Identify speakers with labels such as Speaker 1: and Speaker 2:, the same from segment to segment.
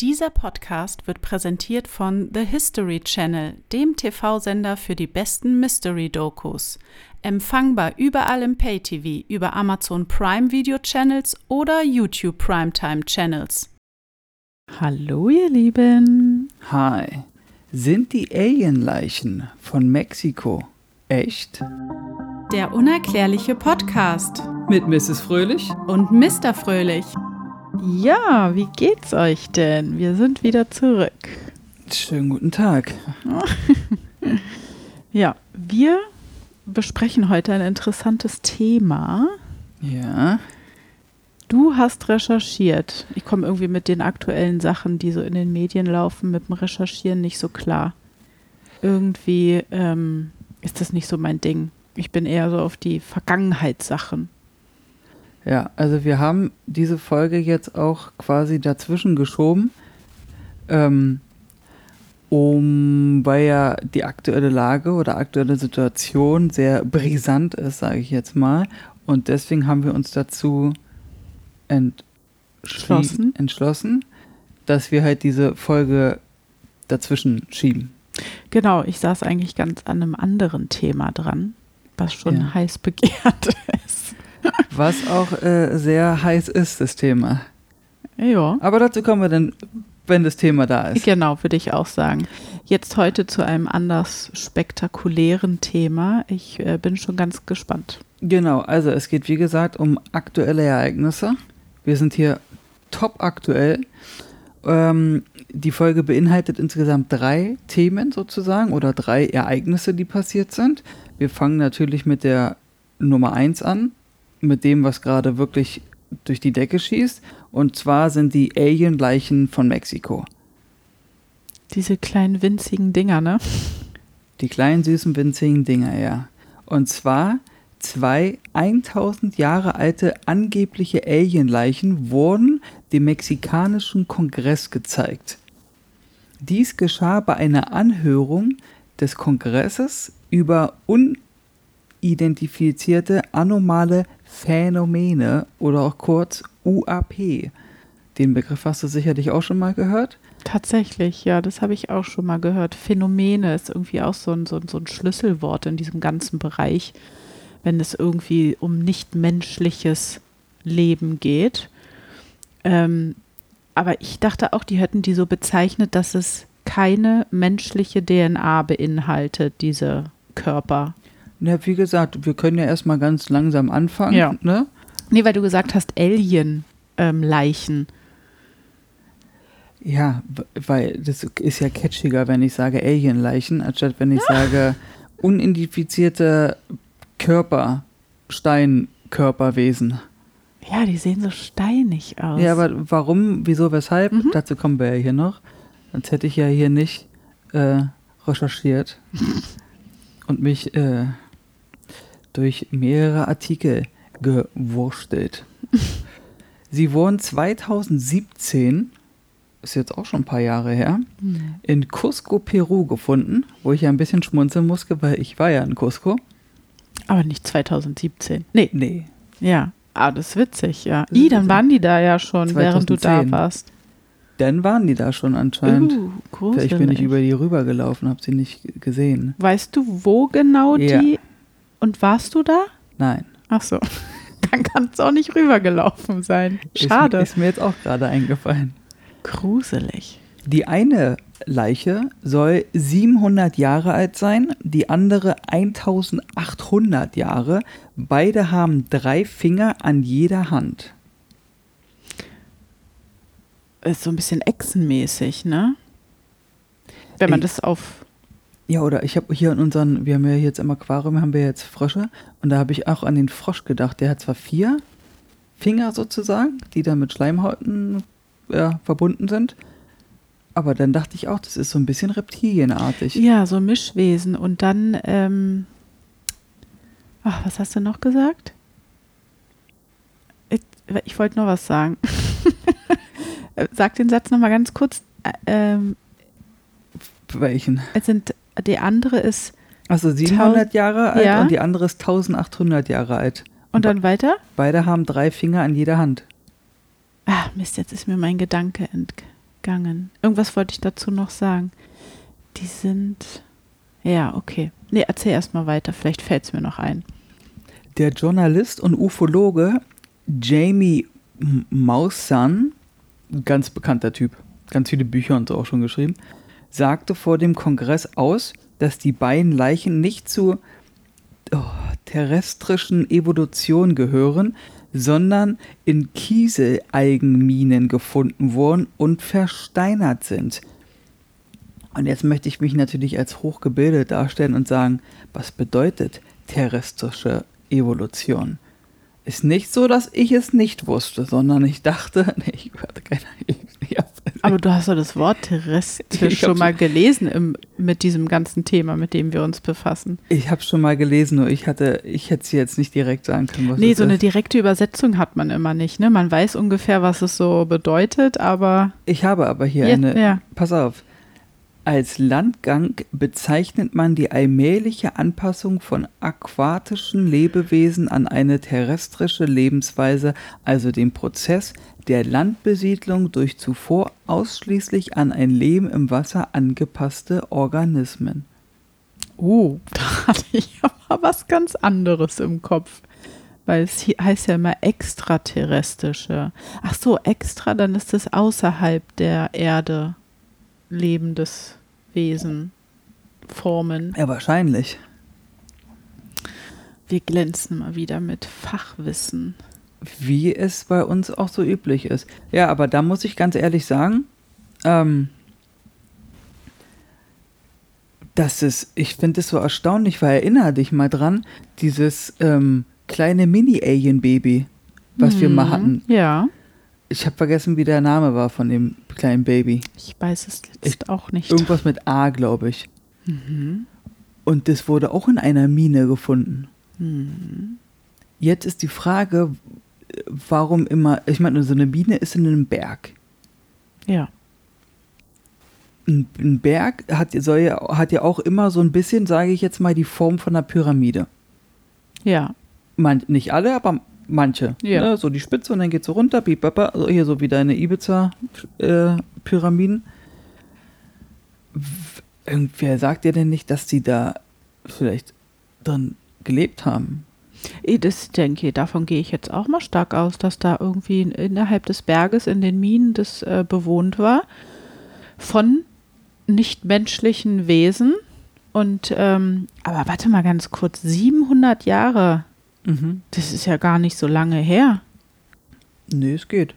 Speaker 1: Dieser Podcast wird präsentiert von The History Channel, dem TV-Sender für die besten Mystery-Dokus. Empfangbar überall im Pay-TV, über Amazon Prime Video Channels oder YouTube Primetime Channels.
Speaker 2: Hallo, ihr Lieben.
Speaker 3: Hi. Sind die Alienleichen von Mexiko echt?
Speaker 1: Der unerklärliche Podcast
Speaker 3: Mit Mrs. Fröhlich?
Speaker 1: und Mr. Fröhlich.
Speaker 2: Ja, wie geht's euch denn? Wir sind wieder zurück.
Speaker 3: Schönen guten Tag.
Speaker 2: Ja, wir besprechen heute ein interessantes Thema.
Speaker 3: Ja.
Speaker 2: Du hast recherchiert. Ich komme irgendwie mit den aktuellen Sachen, die so in den Medien laufen, mit dem Recherchieren nicht so klar. Irgendwie ähm, ist das nicht so mein Ding. Ich bin eher so auf die Vergangenheitssachen.
Speaker 3: Ja, also wir haben diese Folge jetzt auch quasi dazwischen geschoben, ähm, um, weil ja die aktuelle Lage oder aktuelle Situation sehr brisant ist, sage ich jetzt mal. Und deswegen haben wir uns dazu entschlossen,
Speaker 2: Schlossen.
Speaker 3: entschlossen dass wir halt diese Folge dazwischen schieben.
Speaker 2: Genau, ich saß eigentlich ganz an einem anderen Thema dran, was schon
Speaker 3: Ja.
Speaker 2: heiß begehrt ist.
Speaker 3: Was auch äh, sehr heiß ist, das Thema.
Speaker 2: Ja.
Speaker 3: Aber dazu kommen wir dann, wenn das Thema da ist.
Speaker 2: Genau, würde ich auch sagen. Jetzt heute zu einem anders spektakulären Thema. Ich äh, bin schon ganz gespannt.
Speaker 3: Genau, also es geht wie gesagt um aktuelle Ereignisse. Wir sind hier top aktuell. Ähm, die Folge beinhaltet insgesamt drei Themen sozusagen oder drei Ereignisse, die passiert sind. Wir fangen natürlich mit der Nummer eins an, mit dem, was gerade wirklich durch die Decke schießt. Und zwar sind die Alien-Leichen von Mexiko.
Speaker 2: Diese kleinen winzigen Dinger, ne?
Speaker 3: Die kleinen, süßen, winzigen Dinger, ja. Und zwar zwei 1000 Jahre alte angebliche Alienleichen wurden dem mexikanischen Kongress gezeigt. Dies geschah bei einer Anhörung des Kongresses über unidentifizierte anomale Phänomene oder auch kurz UAP. Den Begriff hast du sicherlich auch schon mal gehört.
Speaker 2: Tatsächlich, ja, das habe ich auch schon mal gehört. Phänomene ist irgendwie auch so ein, so, ein, so ein Schlüsselwort in diesem ganzen Bereich, wenn es irgendwie um nichtmenschliches Leben geht. Ähm, aber ich dachte auch, die hätten die so bezeichnet, dass es keine menschliche DNA beinhaltet, diese Körper.
Speaker 3: Ja, wie gesagt, wir können ja erstmal ganz langsam anfangen.
Speaker 2: Ja.
Speaker 3: Ne?
Speaker 2: Nee, weil du gesagt hast, Alien-Leichen.
Speaker 3: Ja, w- weil das ist ja catchiger, wenn ich sage Alienleichen, anstatt wenn ich sage unidentifizierte Körper, Steinkörperwesen.
Speaker 2: ja, die sehen so steinig aus.
Speaker 3: Ja, aber warum, wieso, weshalb?
Speaker 2: Mhm.
Speaker 3: Dazu kommen wir ja hier noch. Sonst hätte ich ja hier nicht äh, recherchiert und mich äh, durch mehrere Artikel gewurstelt. Sie wurden 2017, ist jetzt auch schon ein paar Jahre her,
Speaker 2: Hm.
Speaker 3: in Cusco, Peru gefunden, wo ich ja ein bisschen schmunzeln musste, weil ich war ja in Cusco.
Speaker 2: Aber nicht 2017. Nee,
Speaker 3: Nee,
Speaker 2: ja. Ah, das ist witzig, ja.
Speaker 3: Das
Speaker 2: I, dann
Speaker 3: witzig.
Speaker 2: waren die da ja schon, während du da
Speaker 3: 2010.
Speaker 2: warst.
Speaker 3: dann waren die da schon anscheinend.
Speaker 2: Uh, gruselig.
Speaker 3: Vielleicht bin ich über die rübergelaufen, habe sie nicht gesehen.
Speaker 2: Weißt du, wo genau
Speaker 3: Ja.
Speaker 2: die und warst du da?
Speaker 3: Nein.
Speaker 2: Ach so. Dann kann es auch nicht rübergelaufen sein.
Speaker 3: Ist,
Speaker 2: Schade.
Speaker 3: ist mir jetzt auch gerade eingefallen.
Speaker 2: gruselig.
Speaker 3: Die eine Leiche soll 700 Jahre alt sein, die andere 1800 Jahre. Beide haben drei Finger an jeder Hand.
Speaker 2: Ist so ein bisschen echsenmäßig, ne? Wenn man
Speaker 3: Ey.
Speaker 2: das auf.
Speaker 3: Ja, oder ich habe hier in unseren, wir haben ja jetzt im Aquarium, haben wir jetzt Frösche und da habe ich auch an den Frosch gedacht. Der hat zwar vier Finger sozusagen, die dann mit Schleimhäuten ja, verbunden sind, aber dann dachte ich auch, das ist so ein bisschen reptilienartig.
Speaker 2: Ja, so Mischwesen. Und dann, ähm, ach, was hast du noch gesagt? Ich, ich wollte noch was sagen. Sag den Satz nochmal ganz kurz. Ä- Ähm,
Speaker 3: Welchen?
Speaker 2: es sind, die andere ist,
Speaker 3: Also 700 Jahre alt
Speaker 2: Ja.
Speaker 3: und die andere ist 1800 Jahre alt.
Speaker 2: und dann weiter?
Speaker 3: Beide haben drei Finger an jeder Hand.
Speaker 2: Ah, Mist, jetzt ist mir mein Gedanke ent, gegangen. Irgendwas wollte ich dazu noch sagen. Die sind. Ja, okay. Nee, erzähl erst mal weiter, vielleicht fällt es mir noch ein.
Speaker 3: Der Journalist und Ufologe Jamie Maussan, ganz bekannter Typ, ganz viele Bücher und so auch schon geschrieben, sagte vor dem Kongress aus, dass die beiden Leichen nicht zur oh, terrestrischen Evolution gehören, sondern in Kieseleigenminen gefunden wurden und versteinert sind. Und jetzt möchte ich mich natürlich als hochgebildet darstellen und sagen, was bedeutet terrestrische Evolution? Ist nicht so, dass ich es nicht wusste, sondern ich dachte, nee, ich hatte keine hab-
Speaker 2: Aber du hast doch das Wort terrestrisch schon mal gelesen im, mit diesem ganzen Thema, mit dem wir uns befassen.
Speaker 3: Ich habe schon mal gelesen, nur ich hatte, ich hätte es jetzt nicht direkt sagen können, was
Speaker 2: Nee, so eine
Speaker 3: ist.
Speaker 2: direkte Übersetzung hat man immer nicht. Ne? Man weiß ungefähr, was es so bedeutet, aber
Speaker 3: Ich habe aber hier
Speaker 2: Ja,
Speaker 3: eine.
Speaker 2: ja.
Speaker 3: Pass auf. Als Landgang bezeichnet man die allmähliche Anpassung von aquatischen Lebewesen an eine terrestrische Lebensweise, also den Prozess der Landbesiedlung durch zuvor ausschließlich an ein Leben im Wasser angepasste Organismen.
Speaker 2: oh, da hatte ich aber was ganz anderes im Kopf. Weil es heißt ja immer extraterrestrische. Ach so, extra, dann ist es außerhalb der Erde lebendes Wesen, Formen.
Speaker 3: Ja, wahrscheinlich.
Speaker 2: Wir glänzen mal wieder mit Fachwissen.
Speaker 3: Wie es bei uns auch so üblich ist. Ja, aber da muss ich ganz ehrlich sagen, ähm, das ist, ich finde es so erstaunlich, weil erinnere dich mal dran, dieses ähm, kleine Mini-Alien-Baby, was wir mal
Speaker 2: Mhm.
Speaker 3: hatten.
Speaker 2: Ja,
Speaker 3: Ich habe vergessen, wie der Name war von dem kleinen Baby.
Speaker 2: ich weiß es jetzt auch nicht.
Speaker 3: Irgendwas mit A, glaube ich.
Speaker 2: Mhm.
Speaker 3: Und das wurde auch in einer Mine gefunden.
Speaker 2: Mhm.
Speaker 3: Jetzt ist die Frage, warum immer, ich meine, so eine Mine ist in einem Berg.
Speaker 2: Ja.
Speaker 3: ein, ein Berg hat, soll ja, hat ja auch immer so ein bisschen, sage ich jetzt mal, die Form von einer Pyramide.
Speaker 2: Ja.
Speaker 3: Man, nicht alle, aber manche.
Speaker 2: Ja.
Speaker 3: Ne? So die Spitze und dann geht so runter, bibaba, also hier so wie deine Ibiza-Pyramiden. Irgendwer sagt ja denn nicht, dass die da vielleicht drin gelebt haben?
Speaker 2: Das denke ich, davon gehe ich jetzt auch mal stark aus, dass da irgendwie in- innerhalb des Berges in den Minen das äh, bewohnt war von nichtmenschlichen Wesen. Und, ähm, aber warte mal ganz kurz, 700 Jahre,
Speaker 3: Mhm.
Speaker 2: das ist ja gar nicht so lange her.
Speaker 3: Nee, es geht.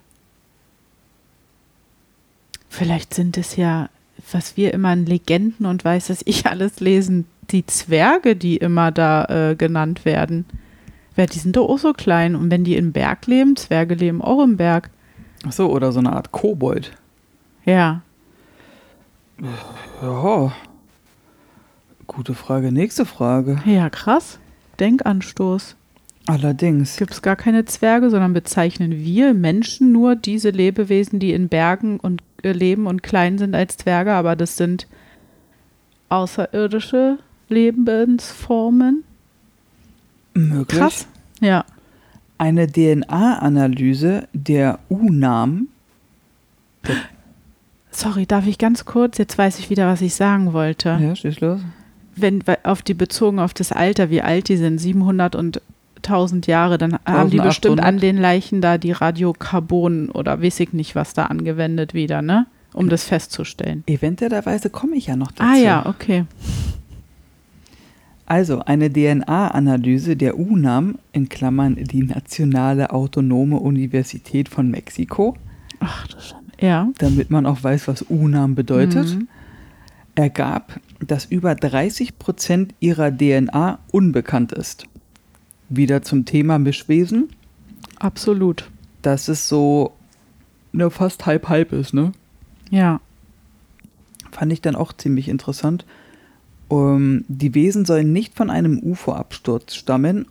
Speaker 2: Vielleicht sind es ja, was wir immer in Legenden und weiß dass ich alles lesen, die Zwerge, die immer da äh, genannt werden. Weil die sind doch auch so klein. Und wenn die im Berg leben, Zwerge leben auch im Berg.
Speaker 3: Ach so, oder so eine Art Kobold.
Speaker 2: Ja.
Speaker 3: Ja. Gute Frage. Nächste Frage.
Speaker 2: Ja, krass. Denkanstoß.
Speaker 3: Allerdings.
Speaker 2: Gibt es gar keine Zwerge, sondern bezeichnen wir Menschen nur diese Lebewesen, die in Bergen und äh, leben und klein sind als Zwerge, aber das sind außerirdische Lebensformen.
Speaker 3: Möglich.
Speaker 2: Krass. Ja.
Speaker 3: Eine DNA-Analyse der UNAM.
Speaker 2: Sorry, darf ich ganz kurz? Jetzt weiß ich wieder, was ich sagen wollte.
Speaker 3: Ja, schieß los.
Speaker 2: Wenn auf die bezogen auf das Alter, wie alt die sind, 700 und 1000 Jahre, dann haben die
Speaker 3: 1800.
Speaker 2: bestimmt an den Leichen da die Radiokarbon oder weiß ich nicht, was da angewendet wieder, ne? Um das festzustellen.
Speaker 3: Eventuellerweise komme ich ja noch dazu.
Speaker 2: Ah ja, okay.
Speaker 3: Also eine DNA-Analyse der UNAM, in Klammern die Nationale Autonome Universität von Mexiko,
Speaker 2: Ach du Schande. Ja.
Speaker 3: damit man auch weiß, was UNAM bedeutet,
Speaker 2: Mhm.
Speaker 3: ergab, dass über 30 Prozent ihrer DNA unbekannt ist. Wieder zum Thema Mischwesen,
Speaker 2: Absolut.
Speaker 3: dass es so ne, fast halb-halb ist, ne?
Speaker 2: Ja.
Speaker 3: Fand ich dann auch ziemlich interessant. Ähm, die Wesen sollen nicht von einem UFO-Absturz stammen,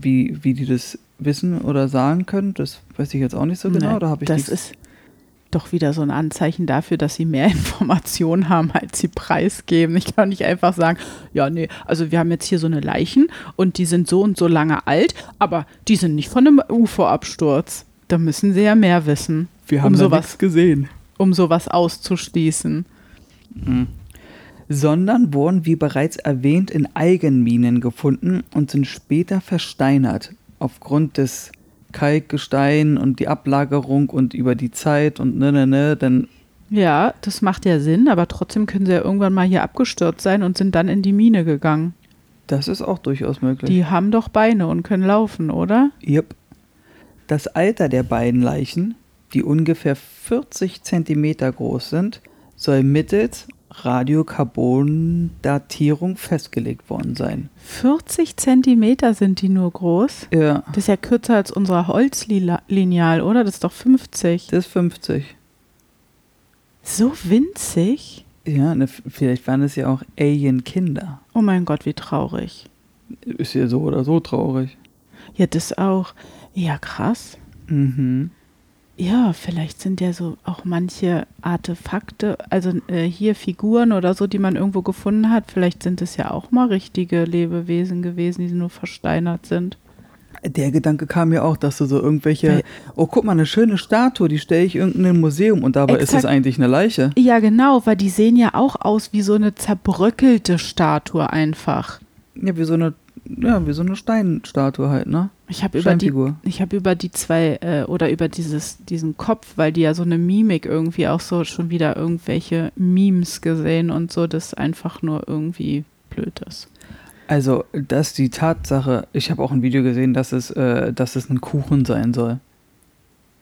Speaker 3: wie, wie die das wissen oder sagen können. Das weiß ich jetzt auch nicht so genau.
Speaker 2: Nee,
Speaker 3: da habe ich
Speaker 2: das
Speaker 3: nichts-
Speaker 2: ist doch wieder so ein Anzeichen dafür, dass sie mehr Informationen haben, als sie preisgeben. Ich kann nicht einfach sagen, ja, nee, also wir haben jetzt hier so eine Leichen und die sind so und so lange alt, aber die sind nicht von einem UFO-Absturz. Da müssen sie ja mehr wissen.
Speaker 3: Wir
Speaker 2: um
Speaker 3: haben da
Speaker 2: sowas-
Speaker 3: gesehen.
Speaker 2: um sowas auszuschließen.
Speaker 3: sondern wurden, wie bereits erwähnt, in Eigenminen gefunden und sind später versteinert. Aufgrund des Kalkgestein und die Ablagerung und über die Zeit und ne, ne, ne, dann,
Speaker 2: Ja, das macht ja Sinn, aber trotzdem können sie ja irgendwann mal hier abgestürzt sein und sind dann in die Mine gegangen.
Speaker 3: das ist auch durchaus möglich.
Speaker 2: Die haben doch Beine und können laufen, oder?
Speaker 3: Yep. Das Alter der beiden Leichen, die ungefähr 40 Zentimeter groß sind, soll mittels Radiokarbondatierung festgelegt worden sein.
Speaker 2: 40 Zentimeter sind die nur groß.
Speaker 3: Ja,
Speaker 2: Das ist ja kürzer als unser Holzlineal, oder? Das ist doch 50.
Speaker 3: das ist 50.
Speaker 2: So winzig?
Speaker 3: Ja, ne, vielleicht waren es ja auch Alien-Kinder.
Speaker 2: Oh mein Gott, wie traurig.
Speaker 3: Ist ja so oder so traurig.
Speaker 2: Ja, das auch. Ja, krass.
Speaker 3: Mhm.
Speaker 2: Ja, vielleicht sind ja so auch manche Artefakte, also äh, hier Figuren oder so, die man irgendwo gefunden hat. Vielleicht sind es ja auch mal richtige Lebewesen gewesen, die nur versteinert sind.
Speaker 3: Der Gedanke kam mir auch, dass du so irgendwelche,
Speaker 2: Weil-
Speaker 3: oh guck mal, eine schöne Statue, die stelle ich irgendein Museum und dabei ist es
Speaker 2: Exakt.
Speaker 3: eigentlich eine Leiche.
Speaker 2: Ja, genau, weil die sehen ja auch aus wie so eine zerbröckelte Statue einfach.
Speaker 3: Ja, wie so eine, ja, wie so eine Steinstatue halt, ne?
Speaker 2: Ich habe über die. Ich habe über die zwei äh, oder über dieses, diesen Kopf, weil die ja so eine Mimik irgendwie auch so schon wieder irgendwelche Memes gesehen und so, das einfach nur irgendwie blöd ist.
Speaker 3: Also, dass die Tatsache, ich habe auch ein Video gesehen, dass es, äh, dass es ein Kuchen sein soll.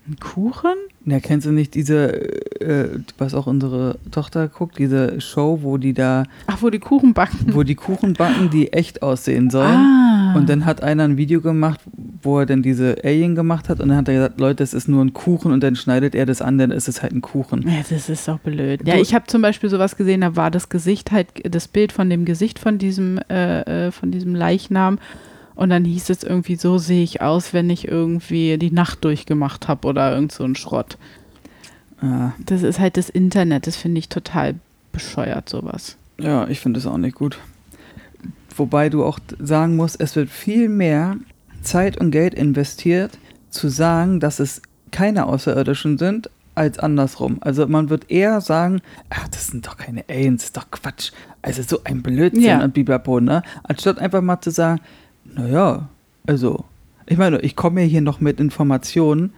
Speaker 2: Ein Kuchen?
Speaker 3: Ja, kennst du nicht diese, äh, was auch unsere Tochter guckt, diese Show, wo die da,
Speaker 2: Ach, wo die Kuchen backen.
Speaker 3: wo die Kuchen backen, die echt aussehen sollen?
Speaker 2: Ah.
Speaker 3: Und dann hat einer ein Video gemacht, wo er dann diese Alien gemacht hat und dann hat er gesagt, Leute, es ist nur ein Kuchen und dann schneidet er das an, dann ist es halt ein Kuchen.
Speaker 2: Ja, das ist doch blöd. Ja, ich habe zum Beispiel sowas gesehen, da war das Gesicht halt, das Bild von dem Gesicht von diesem, äh, äh, von diesem Leichnam. Und dann hieß es irgendwie, so sehe ich aus, wenn ich irgendwie die Nacht durchgemacht habe oder irgend so ein Schrott.
Speaker 3: Ah,
Speaker 2: Das ist halt das Internet, das finde ich total bescheuert, sowas.
Speaker 3: ja, ich finde es auch nicht gut. Wobei du auch sagen musst, es wird viel mehr Zeit und Geld investiert, zu sagen, dass es keine Außerirdischen sind, als andersrum. Also man wird eher sagen, ach, das sind doch keine Aliens, das ist doch Quatsch. Also so ein Blödsinn
Speaker 2: Ja.
Speaker 3: und Biblabo, ne? Anstatt einfach mal zu sagen, naja, also, ich meine, ich komme ja hier noch mit Informationen,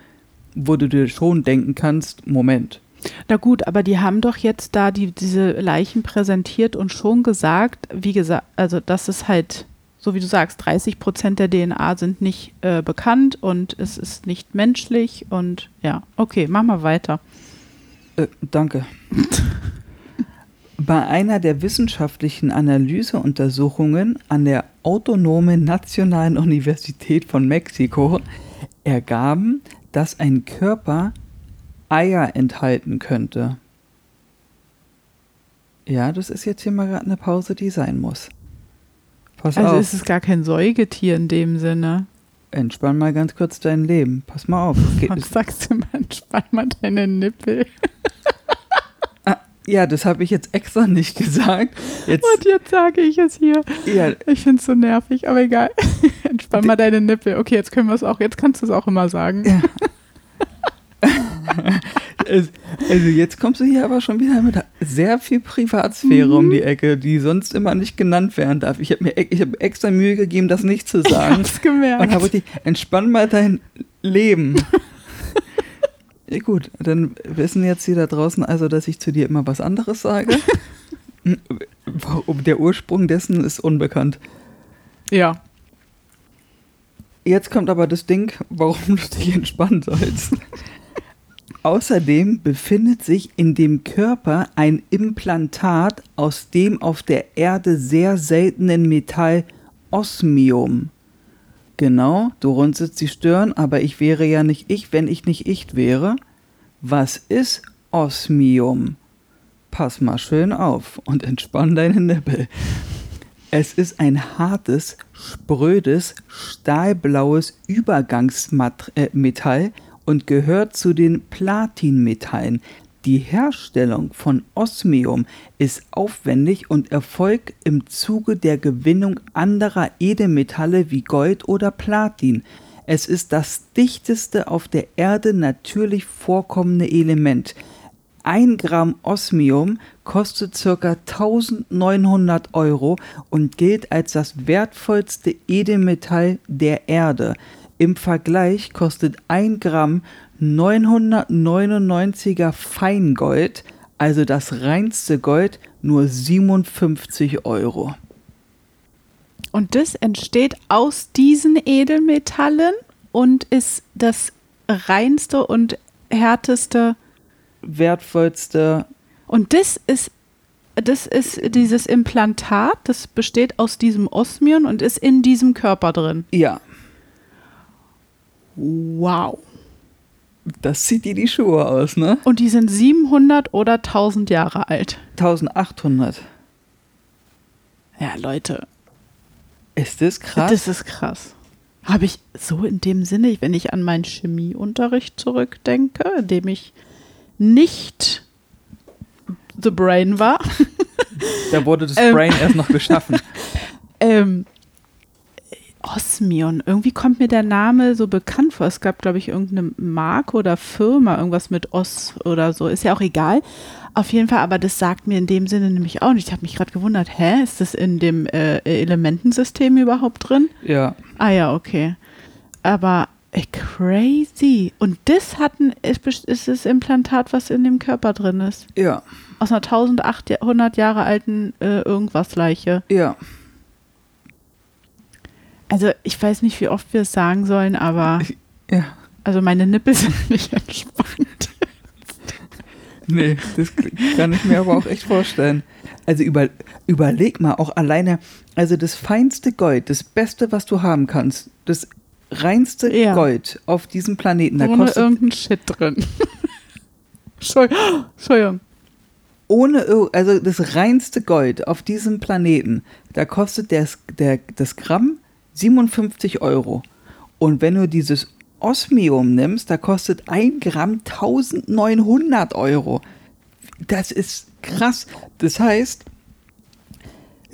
Speaker 3: wo du dir schon denken kannst, Moment.
Speaker 2: Na gut, aber die haben doch jetzt da die, diese Leichen präsentiert und schon gesagt, wie gesagt, also das ist halt, so wie du sagst, 30 Prozent der DNA sind nicht äh, bekannt und es ist nicht menschlich und ja, okay, mach mal weiter.
Speaker 3: Äh, danke. Bei einer der wissenschaftlichen Analyseuntersuchungen an der Autonomen Nationalen Universität von Mexiko ergaben, dass ein Körper Eier enthalten könnte. Ja, das ist jetzt hier mal gerade eine Pause, die sein muss. Pass
Speaker 2: Also
Speaker 3: auf,
Speaker 2: ist es gar kein Säugetier in dem Sinne.
Speaker 3: entspann mal ganz kurz dein Leben. Pass mal auf.
Speaker 2: Was sagst du, man, spann mal deine Nippel.
Speaker 3: ja, das habe ich jetzt extra nicht gesagt. Jetzt,
Speaker 2: Und jetzt sage ich es hier.
Speaker 3: ja,
Speaker 2: Ich finde es so nervig, aber egal. Entspann mal deine Nippel. Okay, jetzt können wir es auch, jetzt kannst du es auch immer sagen.
Speaker 3: Ja. Also jetzt kommst du hier aber schon wieder mit sehr viel Privatsphäre um die Ecke, die sonst immer nicht genannt werden darf. Ich habe mir ich hab extra Mühe gegeben, das nicht zu
Speaker 2: Ich
Speaker 3: sagen.
Speaker 2: hab's gemerkt.
Speaker 3: Und habe die, entspann mal dein Leben. ja, gut, dann wissen jetzt die da draußen also, dass ich zu dir immer was anderes sage. Warum- Der Ursprung dessen ist unbekannt.
Speaker 2: ja.
Speaker 3: Jetzt kommt aber das Ding, warum du dich entspannen sollst. Außerdem befindet sich in dem Körper ein Implantat aus dem auf der Erde sehr seltenen Metall Osmium. Genau, du runzelst die Stirn, aber ich wäre ja nicht ich, wenn ich nicht ich wäre. Was ist Osmium? Pass mal schön auf und entspann deine Nippel. Es ist ein hartes, sprödes, stahlblaues Übergangsmetall und gehört zu den Platinmetallen. Die Herstellung von Osmium ist aufwendig und erfolgt im Zuge der Gewinnung anderer Edelmetalle wie Gold oder Platin. Es ist das dichteste auf der Erde natürlich vorkommende Element. ein Gramm Osmium kostet ca. 1900 Euro und gilt als das wertvollste Edelmetall der Erde. Im Vergleich kostet ein Gramm 999er Feingold, also das reinste Gold, nur 57 Euro.
Speaker 2: Und das entsteht aus diesen Edelmetallen und ist das reinste und härteste
Speaker 3: Wertvollste.
Speaker 2: Und das ist, das ist dieses Implantat, das besteht aus diesem Osmium und ist in diesem Körper drin.
Speaker 3: Ja,
Speaker 2: Wow.
Speaker 3: Das zieht dir die Schuhe aus, ne?
Speaker 2: Und die sind 700 oder 1000 Jahre alt.
Speaker 3: 1800.
Speaker 2: Ja, Leute,
Speaker 3: Ist das krass?
Speaker 2: das ist krass. Habe ich so in dem Sinne, wenn ich an meinen Chemieunterricht zurückdenke, in dem ich nicht the brain war,
Speaker 3: da wurde das
Speaker 2: Ähm.
Speaker 3: Brain erst noch geschaffen.
Speaker 2: ähm, Osmion, irgendwie kommt mir der Name so bekannt vor. Es gab, glaube ich, irgendeine Marke oder Firma, irgendwas mit Os oder so. Ist ja auch egal. Auf jeden Fall, aber das sagt mir in dem Sinne nämlich auch nicht. Ich habe mich gerade gewundert, hä, ist das in dem äh, Elementensystem überhaupt drin?
Speaker 3: Ja.
Speaker 2: Ah ja, okay. Aber äh, crazy. Und das hat ein, ist, ist das Implantat, was in dem Körper drin ist.
Speaker 3: Ja.
Speaker 2: Aus einer 1800 Jahre alten äh, irgendwas Leiche.
Speaker 3: Ja.
Speaker 2: Also ich weiß nicht, wie oft wir es sagen sollen, aber
Speaker 3: Ja.
Speaker 2: also meine Nippel sind nicht entspannt.
Speaker 3: Nee, das kann ich mir aber auch echt vorstellen. Also über, überleg mal, auch alleine, also das feinste Gold, das Beste, was du haben kannst, das reinste
Speaker 2: Ja.
Speaker 3: Gold auf diesem Planeten, da
Speaker 2: Ohne
Speaker 3: kostet
Speaker 2: irgendein Shit drin. Entschuldigung.
Speaker 3: Ohne, also das reinste Gold auf diesem Planeten, da kostet der, der, das Gramm 57 Euro. Und wenn du dieses Osmium nimmst, da kostet ein Gramm 1900 Euro. Das ist krass. Das heißt,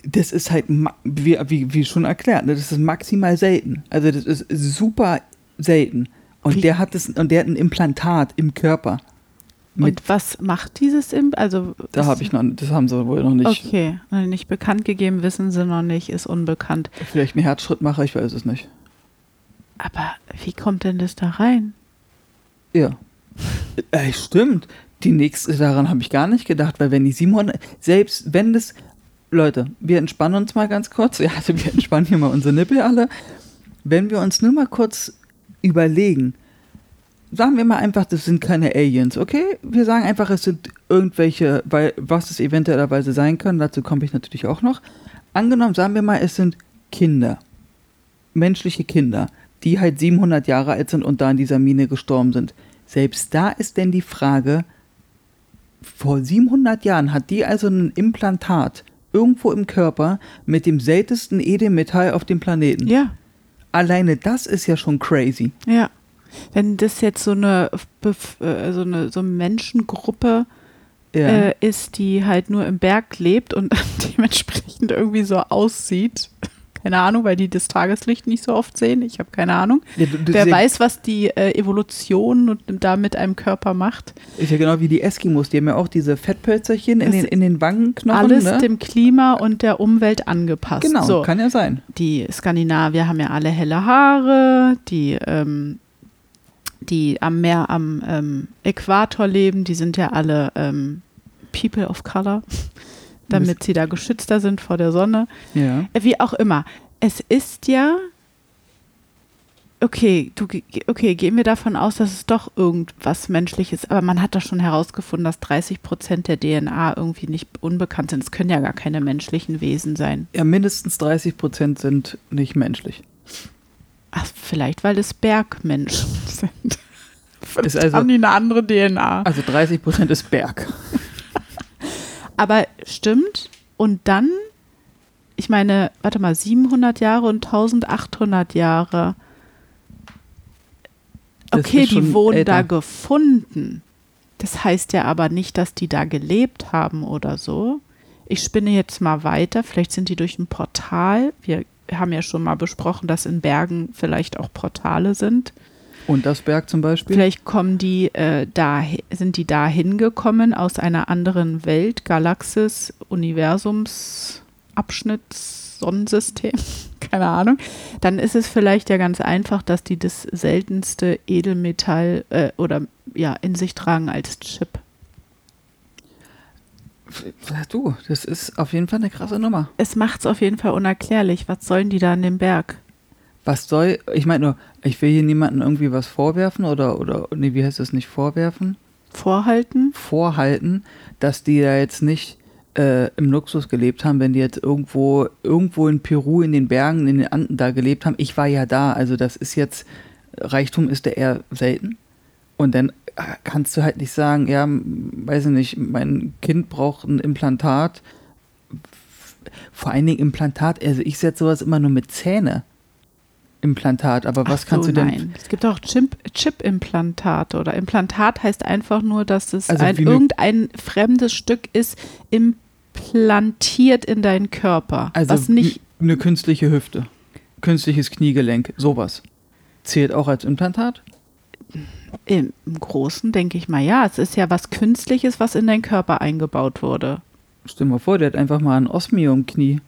Speaker 3: das ist halt, wie, wie, wie schon erklärt, ne, das ist maximal selten. Also das ist super selten. Und der hat das, und der hat ein Implantat im Körper. Mit,
Speaker 2: Und was macht dieses Imp? Also
Speaker 3: da habe ich noch, das haben sie wohl noch nicht.
Speaker 2: Okay, nicht bekannt gegeben, wissen sie noch nicht, ist unbekannt.
Speaker 3: Vielleicht ein Herzschrittmacher, ich weiß es nicht.
Speaker 2: Aber wie kommt denn das da rein?
Speaker 3: Ja. Äh, stimmt. Die nächste, daran habe ich gar nicht gedacht, weil wenn die 700, selbst wenn das, Leute, wir entspannen uns mal ganz kurz. Ja, also wir entspannen hier mal unsere Nippel alle. Wenn wir uns nur mal kurz überlegen, sagen wir mal einfach, das sind keine Aliens, okay? Wir sagen einfach, es sind irgendwelche, weil was es eventuellerweise sein kann, dazu komme ich natürlich auch noch. Angenommen, sagen wir mal, es sind Kinder, menschliche Kinder, die halt 700 Jahre alt sind und da in dieser Mine gestorben sind. Selbst da ist denn die Frage, vor 700 Jahren hat die also ein Implantat irgendwo im Körper mit dem seltensten Edelmetall auf dem Planeten.
Speaker 2: Ja,
Speaker 3: Alleine das ist ja schon crazy.
Speaker 2: ja. Wenn das jetzt so eine, äh, so eine, so eine Menschengruppe
Speaker 3: Ja.
Speaker 2: äh, ist, die halt nur im Berg lebt und dementsprechend irgendwie so aussieht. Keine Ahnung, weil die das Tageslicht nicht so oft sehen. Ich habe keine Ahnung.
Speaker 3: Ja, du- du-
Speaker 2: Wer
Speaker 3: sie-
Speaker 2: weiß, was die äh, Evolution und da mit einem Körper macht.
Speaker 3: Ist ja genau wie die Eskimos, die haben ja auch diese Fettpölzerchen in den, in den Wangenknochen.
Speaker 2: Alles
Speaker 3: ne?
Speaker 2: dem Klima und der Umwelt angepasst.
Speaker 3: Genau,
Speaker 2: so.
Speaker 3: kann ja sein.
Speaker 2: die Skandinavier haben ja alle helle Haare, die, ähm, die am Meer am ähm, Äquator leben, die sind ja alle ähm, People of Color, damit sie da geschützter sind vor der Sonne.
Speaker 3: Ja.
Speaker 2: Äh, Wie auch immer. Es ist ja. Okay, du, okay, gehen wir davon aus, dass es doch irgendwas Menschliches, aber man hat doch schon herausgefunden, dass 30 Prozent der DNA irgendwie nicht unbekannt sind. Es können ja gar keine menschlichen Wesen sein.
Speaker 3: Ja, mindestens 30 Prozent sind nicht menschlich.
Speaker 2: Ach, vielleicht, weil es Bergmenschen sind. Vielleicht
Speaker 3: also-
Speaker 2: haben die eine andere DNA.
Speaker 3: Also 30 Prozent ist Berg.
Speaker 2: Aber stimmt. Und dann, ich meine, warte mal, 700 Jahre und 1800 Jahre. Okay, die wurden
Speaker 3: älter.
Speaker 2: da gefunden. Das heißt ja aber nicht, dass die da gelebt haben oder so. Ich spinne jetzt mal weiter. Vielleicht sind die durch ein Portal. Wir haben ja schon mal besprochen, dass in Bergen vielleicht auch Portale sind.
Speaker 3: Und das Berg zum Beispiel?
Speaker 2: Vielleicht kommen die äh, da, sind die da hingekommen aus einer anderen Welt, Galaxis, Universums, Abschnitts, Sonnensystem, keine Ahnung. Dann ist es vielleicht ja ganz einfach, dass die das seltenste Edelmetall äh, oder ja in sich tragen als Chip.
Speaker 3: Du, das ist auf jeden Fall eine krasse Nummer.
Speaker 2: Es macht es auf jeden Fall unerklärlich. Was sollen die da an dem Berg?
Speaker 3: Was soll, ich meine nur, ich will hier niemandem irgendwie was vorwerfen oder, oder, nee, wie heißt das nicht vorwerfen?
Speaker 2: Vorhalten?
Speaker 3: Vorhalten, dass die da jetzt nicht äh, im Luxus gelebt haben, wenn die jetzt irgendwo, irgendwo in Peru, in den Bergen, in den Anden da gelebt haben. Ich war ja da, also das ist jetzt, Reichtum ist der eher selten. Und dann kannst du halt nicht sagen, ja, weiß ich nicht, mein Kind braucht ein Implantat. Vor allen Dingen Implantat, also ich setze sowas immer nur mit Zähne. Implantat, aber was
Speaker 2: Ach
Speaker 3: kannst
Speaker 2: so,
Speaker 3: du denn?
Speaker 2: Nein. Es gibt auch Chip- Chip-Implantate oder Implantat heißt einfach nur, dass es
Speaker 3: Also
Speaker 2: ein, irgendein fremdes Stück ist, implantiert in deinen Körper.
Speaker 3: Also
Speaker 2: was nicht,
Speaker 3: eine künstliche Hüfte, künstliches Kniegelenk, sowas. Zählt auch als Implantat?
Speaker 2: Im, Großen denke ich mal, ja, es ist ja was Künstliches, was in deinen Körper eingebaut wurde.
Speaker 3: Stell dir mal vor, der hat einfach mal ein Osmio im Knie.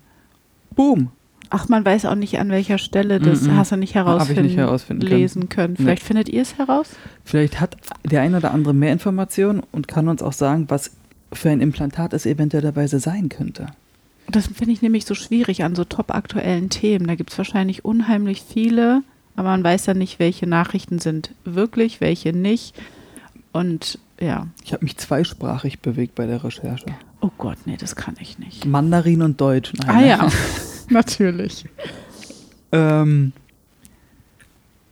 Speaker 3: Boom.
Speaker 2: Ach, man weiß auch nicht, an welcher Stelle das
Speaker 3: Mhm.
Speaker 2: hast du nicht herausfinden,
Speaker 3: nicht herausfinden können.
Speaker 2: lesen können. Vielleicht findet ihr es heraus?
Speaker 3: Vielleicht hat der eine oder andere mehr Informationen und kann uns auch sagen, was für ein Implantat es eventuellerweise sein könnte.
Speaker 2: Das finde ich nämlich so schwierig an so top aktuellen Themen. Da gibt es wahrscheinlich unheimlich viele, aber man weiß ja nicht, welche Nachrichten sind wirklich, welche nicht. Und ja,
Speaker 3: Ich habe mich zweisprachig bewegt bei der Recherche.
Speaker 2: oh Gott, nee, das kann ich nicht.
Speaker 3: Mandarin und Deutsch. Nein,
Speaker 2: Ah
Speaker 3: ne?
Speaker 2: ja, natürlich.
Speaker 3: Ähm,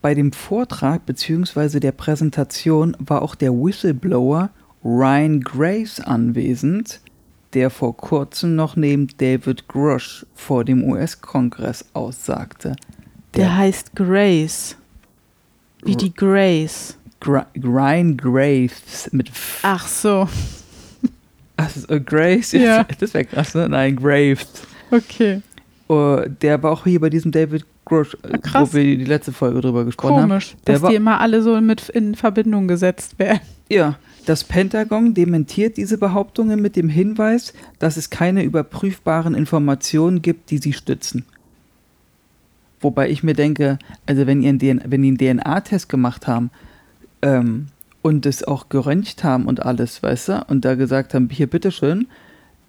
Speaker 3: bei dem Vortrag bzw. der Präsentation war auch der Whistleblower Ryan Graves anwesend, der vor kurzem noch neben David Grush vor dem US-Kongress aussagte.
Speaker 2: Der heißt Grace. Wie die Grace.
Speaker 3: Gra Ryan Graves mit F.
Speaker 2: Ach so,
Speaker 3: Also, äh, Graves?
Speaker 2: Ja.
Speaker 3: Das wäre krass, ne? Nein, Graves.
Speaker 2: okay.
Speaker 3: Uh, der war auch hier bei diesem David Grush,
Speaker 2: Ah, krass.
Speaker 3: wo wir die letzte Folge drüber gesprochen haben.
Speaker 2: Komisch,
Speaker 3: Der
Speaker 2: dass
Speaker 3: war-
Speaker 2: die immer alle so mit in Verbindung gesetzt werden.
Speaker 3: Ja, das Pentagon dementiert diese Behauptungen mit dem Hinweis, dass es keine überprüfbaren Informationen gibt, die sie stützen. Wobei ich mir denke, also wenn, ihr einen DNA, wenn die einen DNA-Test gemacht haben ähm, und es auch geröntgt haben und alles, weißt du, und da gesagt haben, hier bitteschön,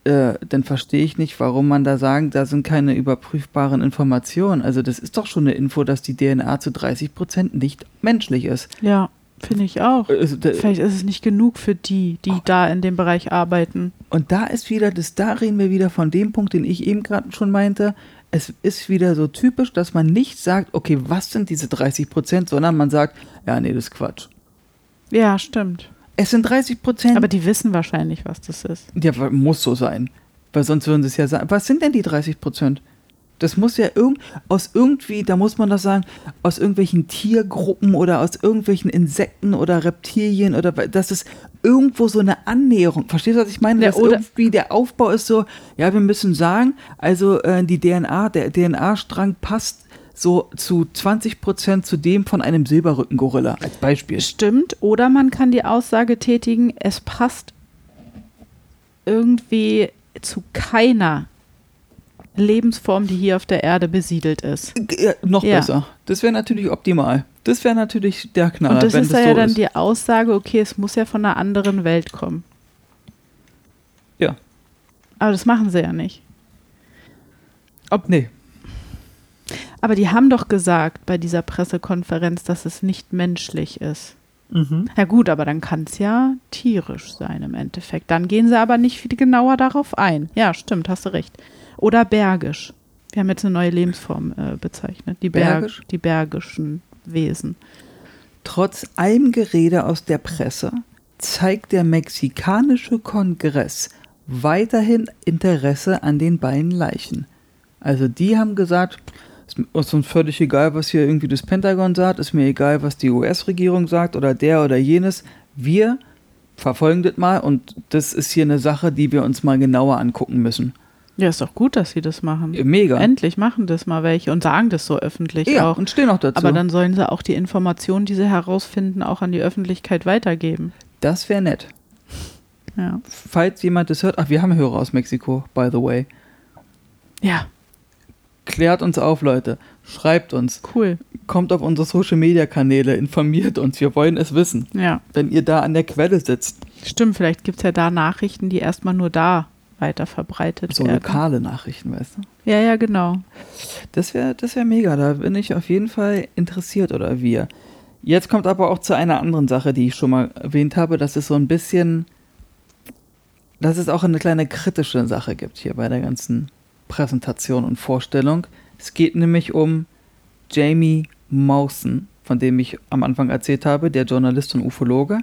Speaker 3: äh, dann verstehe ich nicht, warum man da sagen, da sind keine überprüfbaren Informationen. Also das ist doch schon eine Info, dass die DNA zu 30% nicht menschlich ist.
Speaker 2: Ja, finde ich auch.
Speaker 3: Also, da-
Speaker 2: Vielleicht ist es nicht genug für die, die da in dem Bereich arbeiten.
Speaker 3: Und da ist wieder, das, da reden wir wieder von dem Punkt, den ich eben gerade schon meinte. Es ist wieder so typisch, dass man nicht sagt, okay, was sind diese 30 Prozent, sondern man sagt, ja, nee, das ist Quatsch.
Speaker 2: Ja, stimmt.
Speaker 3: Es sind 30 Prozent.
Speaker 2: Aber die wissen wahrscheinlich, was das ist.
Speaker 3: Ja, muss so sein. Weil sonst würden sie es ja sagen. Was sind denn die 30 Prozent? Das muss ja irgend, aus irgendwie, da muss man das sagen, aus irgendwelchen Tiergruppen oder aus irgendwelchen Insekten oder Reptilien oder das ist irgendwo so eine Annäherung. Verstehst du, was ich meine? Dass
Speaker 2: oder-
Speaker 3: irgendwie der Aufbau ist so, ja, wir müssen sagen, also äh, die DNA, der DNA-Strang passt so zu 20 Prozent zu dem von einem Silberrückengorilla als Beispiel.
Speaker 2: Stimmt. Oder man kann die Aussage tätigen, es passt irgendwie zu keiner Lebensform, die hier auf der Erde besiedelt ist.
Speaker 3: Ja, noch
Speaker 2: Ja.
Speaker 3: besser. Das wäre natürlich optimal. Das wäre natürlich der Knaller,
Speaker 2: Und das ist
Speaker 3: das
Speaker 2: ja
Speaker 3: so
Speaker 2: dann
Speaker 3: ist.
Speaker 2: die Aussage, okay, es muss ja von einer anderen Welt kommen.
Speaker 3: Ja.
Speaker 2: Aber das machen sie ja nicht.
Speaker 3: Ob, nee.
Speaker 2: Aber die haben doch gesagt bei dieser Pressekonferenz, dass es nicht menschlich ist. Ja gut, aber dann kann es ja tierisch sein im Endeffekt. Dann gehen sie aber nicht viel genauer darauf ein. Ja, stimmt, hast du recht. Oder bergisch. Wir haben jetzt eine neue Lebensform äh, bezeichnet. Die, Berg,
Speaker 3: Bergisch?
Speaker 2: die bergischen Wesen.
Speaker 3: Trotz allem Gerede aus der Presse zeigt der mexikanische Kongress weiterhin Interesse an den beiden Leichen. Also die haben gesagt, ist uns völlig egal, was hier irgendwie das Pentagon sagt, ist mir egal, was die US-Regierung sagt oder der oder jenes. Wir verfolgen das mal und das ist hier eine Sache, die wir uns mal genauer angucken müssen.
Speaker 2: Ja, ist doch gut, dass sie das machen.
Speaker 3: Mega.
Speaker 2: Endlich machen das mal welche und sagen das so öffentlich
Speaker 3: ja,
Speaker 2: auch.
Speaker 3: und stehen auch dazu.
Speaker 2: Aber dann sollen sie auch die Informationen, die sie herausfinden, auch an die Öffentlichkeit weitergeben.
Speaker 3: das wäre nett.
Speaker 2: Ja.
Speaker 3: Falls jemand das hört, ach, wir haben Hörer aus Mexiko, by the way.
Speaker 2: Ja,
Speaker 3: Klärt uns auf, Leute. Schreibt uns.
Speaker 2: cool.
Speaker 3: Kommt auf unsere Social Media Kanäle, informiert uns. Wir wollen es wissen.
Speaker 2: Ja.
Speaker 3: Wenn ihr da an der Quelle sitzt,
Speaker 2: Stimmt, vielleicht gibt es ja da Nachrichten, die erstmal nur da weiter verbreitet
Speaker 3: so
Speaker 2: werden.
Speaker 3: lokale Nachrichten, weißt du?
Speaker 2: Ja, ja, genau.
Speaker 3: Das wäre das wär mega, da bin ich auf jeden Fall interessiert oder wir. Jetzt kommt aber auch zu einer anderen Sache, die ich schon mal erwähnt habe, dass es so ein bisschen, dass es auch eine kleine kritische Sache gibt hier bei der ganzen Präsentation und Vorstellung. Es geht nämlich um Jamie Mawson, von dem ich am Anfang erzählt habe, der Journalist und Ufologe.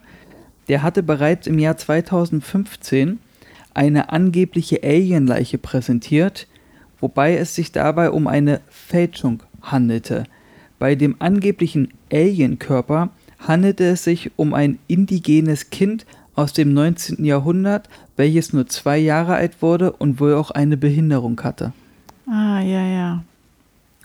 Speaker 3: Der hatte bereits im Jahr 2015 eine angebliche Alienleiche präsentiert, wobei es sich dabei um eine Fälschung handelte. Bei dem angeblichen Alienkörper handelte es sich um ein indigenes Kind aus dem 19. Jahrhundert, welches nur zwei Jahre alt wurde und wohl auch eine Behinderung hatte.
Speaker 2: Ah, ja, ja.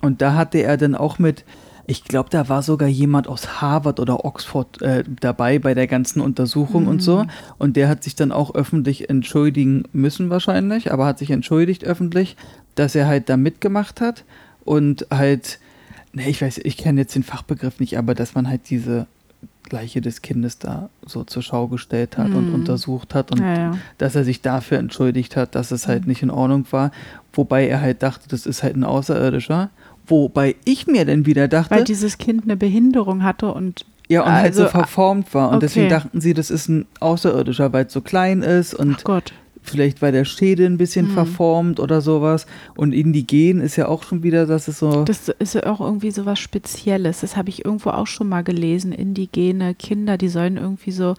Speaker 3: Und da hatte er dann auch mit, ich glaube, da war sogar jemand aus Harvard oder Oxford äh, dabei bei der ganzen Untersuchung und so. Und der hat sich dann auch öffentlich entschuldigen müssen wahrscheinlich, aber hat sich entschuldigt öffentlich, dass er halt da mitgemacht hat und halt, ne, ich weiß, ich kenne jetzt den Fachbegriff nicht, aber dass man halt diese Leiche des Kindes da so zur Schau gestellt hat und
Speaker 2: Mhm.
Speaker 3: untersucht hat und
Speaker 2: ja, ja.
Speaker 3: dass er sich dafür entschuldigt hat, dass es halt nicht in Ordnung war, wobei er halt dachte, das ist halt ein Außerirdischer. Wobei ich mir dann wieder dachte,
Speaker 2: Weil dieses Kind eine Behinderung hatte und
Speaker 3: ja, und halt so
Speaker 2: also,
Speaker 3: verformt war. Und
Speaker 2: okay.
Speaker 3: deswegen dachten sie, das ist ein Außerirdischer, weil es so klein ist und
Speaker 2: ach Gott.
Speaker 3: vielleicht war der Schädel ein bisschen
Speaker 2: Mhm.
Speaker 3: verformt oder sowas. Und indigen ist ja auch schon wieder, dass es so.
Speaker 2: Das ist ja auch irgendwie so was Spezielles. Das habe ich irgendwo auch schon mal gelesen. Indigene Kinder, die sollen irgendwie so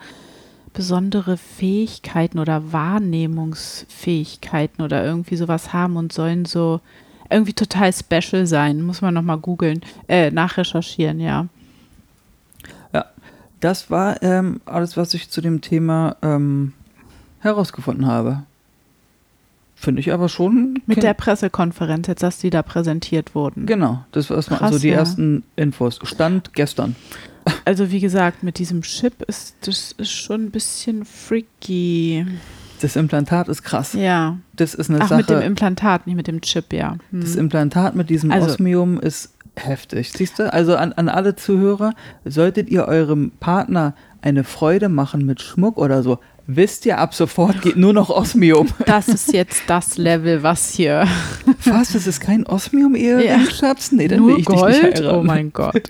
Speaker 2: besondere Fähigkeiten oder Wahrnehmungsfähigkeiten oder irgendwie sowas haben und sollen so irgendwie total special sein. Muss man nochmal googeln, äh, nachrecherchieren, ja.
Speaker 3: Das war ähm, alles, was ich zu dem Thema ähm, herausgefunden habe. Finde ich aber schon.
Speaker 2: Mit der Pressekonferenz, jetzt, dass die da präsentiert wurden.
Speaker 3: Genau, das war erstmal
Speaker 2: Krass,
Speaker 3: so die
Speaker 2: ja.
Speaker 3: ersten Infos. Stand gestern.
Speaker 2: Also wie gesagt, mit diesem Chip ist das ist schon ein bisschen freaky.
Speaker 3: Das Implantat ist krass.
Speaker 2: Ja.
Speaker 3: Das ist eine
Speaker 2: Ach,
Speaker 3: Sache.
Speaker 2: mit dem Implantat, nicht mit dem Chip, ja. Hm.
Speaker 3: Das Implantat mit diesem
Speaker 2: Also-
Speaker 3: Osmium ist heftig. Siehst du? Also an, an alle Zuhörer, solltet ihr eurem Partner eine Freude machen mit Schmuck oder so, wisst ihr, ab sofort geht nur noch Osmium.
Speaker 2: Das ist jetzt das Level, was hier.
Speaker 3: Was? Das ist kein osmium ehe
Speaker 2: Ja.
Speaker 3: Schatz? Nee, dann
Speaker 2: Nur
Speaker 3: will ich dich
Speaker 2: Gold?
Speaker 3: nicht heiraten.
Speaker 2: Oh mein Gott.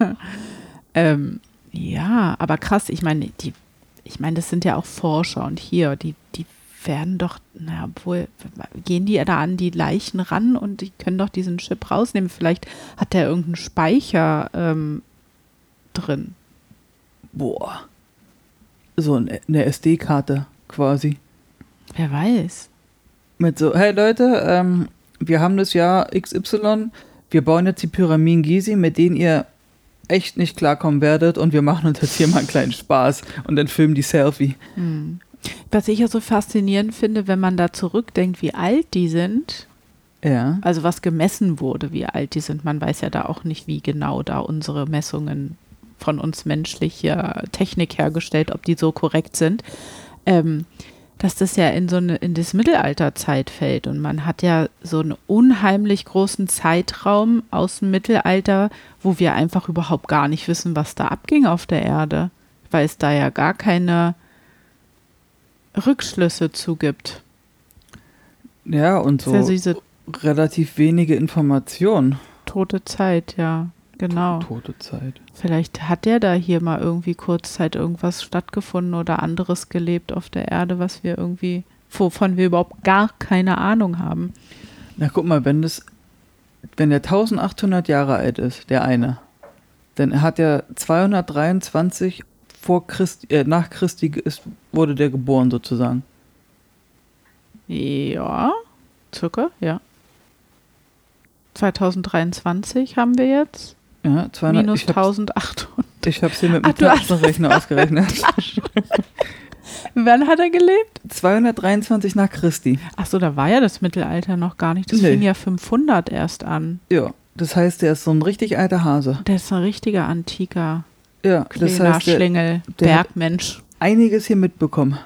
Speaker 2: ähm, ja, aber krass, ich meine, die, ich meine, das sind ja auch Forscher und hier, die, die werden doch, na, obwohl, gehen die da an die Leichen ran und die können doch diesen Chip rausnehmen. Vielleicht hat der irgendeinen Speicher ähm, drin.
Speaker 3: Boah. So eine, SD-Karte quasi.
Speaker 2: Wer weiß.
Speaker 3: Mit so, hey Leute, ähm, wir haben das Jahr XY, wir bauen jetzt die Pyramiden Gizi, mit denen ihr echt nicht klarkommen werdet und wir machen uns jetzt hier mal einen kleinen Spaß und dann filmen die Selfie.
Speaker 2: Hm. Was ich ja so faszinierend finde, wenn man da zurückdenkt, wie alt die sind,
Speaker 3: Ja.
Speaker 2: also was gemessen wurde, wie alt die sind. Man weiß ja da auch nicht, wie genau da unsere Messungen von uns menschlicher Technik hergestellt, ob die so korrekt sind. Ähm, dass das ja in so eine, in das Mittelalterzeit fällt. Und man hat ja so einen unheimlich großen Zeitraum aus dem Mittelalter, wo wir einfach überhaupt gar nicht wissen, was da abging auf der Erde. Weil es da ja gar keine Rückschlüsse zugibt.
Speaker 3: Ja, und so
Speaker 2: ist ja so diese
Speaker 3: relativ wenige Informationen.
Speaker 2: tote Zeit, ja. Genau.
Speaker 3: Tote Zeit.
Speaker 2: Vielleicht hat der da hier mal irgendwie kurzzeit irgendwas stattgefunden oder anderes gelebt auf der Erde, was wir irgendwie, wovon wir überhaupt gar keine Ahnung haben.
Speaker 3: Na guck mal, wenn das, wenn der 1800 Jahre alt ist, der eine, dann hat er 223 vor Christi, äh, nach Christi ist, wurde der geboren sozusagen.
Speaker 2: Ja, circa, ja. 2023 haben wir jetzt.
Speaker 3: Ja, 200,
Speaker 2: Minus
Speaker 3: ich hab's,
Speaker 2: 1800.
Speaker 3: ich hab's hier mit dem
Speaker 2: hast-
Speaker 3: Taschenrechner ausgerechnet.
Speaker 2: Wann hat er gelebt?
Speaker 3: 223 nach Christi.
Speaker 2: Ach so, da war ja das Mittelalter noch gar nicht. Das
Speaker 3: Nee.
Speaker 2: fing ja 500 erst an.
Speaker 3: Ja, das heißt, der ist so ein richtig alter Hase.
Speaker 2: Der ist ein richtiger antiker
Speaker 3: Ja, das heißt, der der hat-
Speaker 2: Bergmensch.
Speaker 3: einiges hier mitbekommen.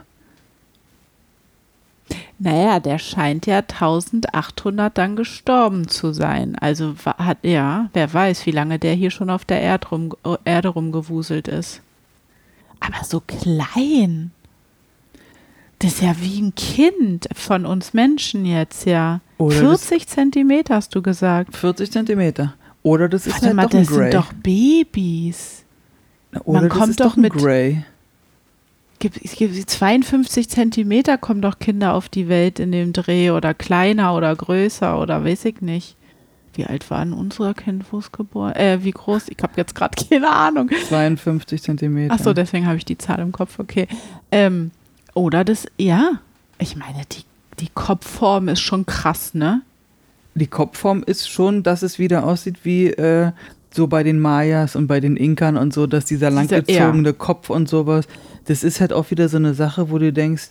Speaker 2: Naja, der scheint ja 1800 dann gestorben zu sein. Also hat ja, wer weiß, wie lange der hier schon auf der Erd rum, Erde rumgewuselt ist. Aber so klein. Das ist ja wie ein Kind von uns Menschen jetzt, ja.
Speaker 3: Oder
Speaker 2: 40 Zentimeter hast du gesagt.
Speaker 3: 40 Zentimeter. Oder das ist
Speaker 2: Warte
Speaker 3: halt
Speaker 2: mal,
Speaker 3: doch ein
Speaker 2: das
Speaker 3: Grey.
Speaker 2: sind doch Babys.
Speaker 3: Oder
Speaker 2: man
Speaker 3: das
Speaker 2: kommt
Speaker 3: ist
Speaker 2: doch
Speaker 3: doch
Speaker 2: mit-
Speaker 3: Grey.
Speaker 2: Gibt, es gibt 52 Zentimeter kommen doch Kinder auf die Welt in dem Dreh oder kleiner oder größer oder weiß ich nicht. Wie alt war denn unser Kind, wo es geboren? Äh, wie groß? Ich habe jetzt gerade keine Ahnung.
Speaker 3: 52 Zentimeter.
Speaker 2: Ach so, deswegen habe ich die Zahl im Kopf. Okay. Ähm, oder das, ja. Ich meine, die, die Kopfform ist schon krass, ne?
Speaker 3: Die Kopfform ist schon, dass es wieder aussieht wie äh, so bei den Mayas und bei den Inkern und so, dass dieser langgezogene Kopf und sowas, das ist halt auch wieder so eine Sache, wo du denkst,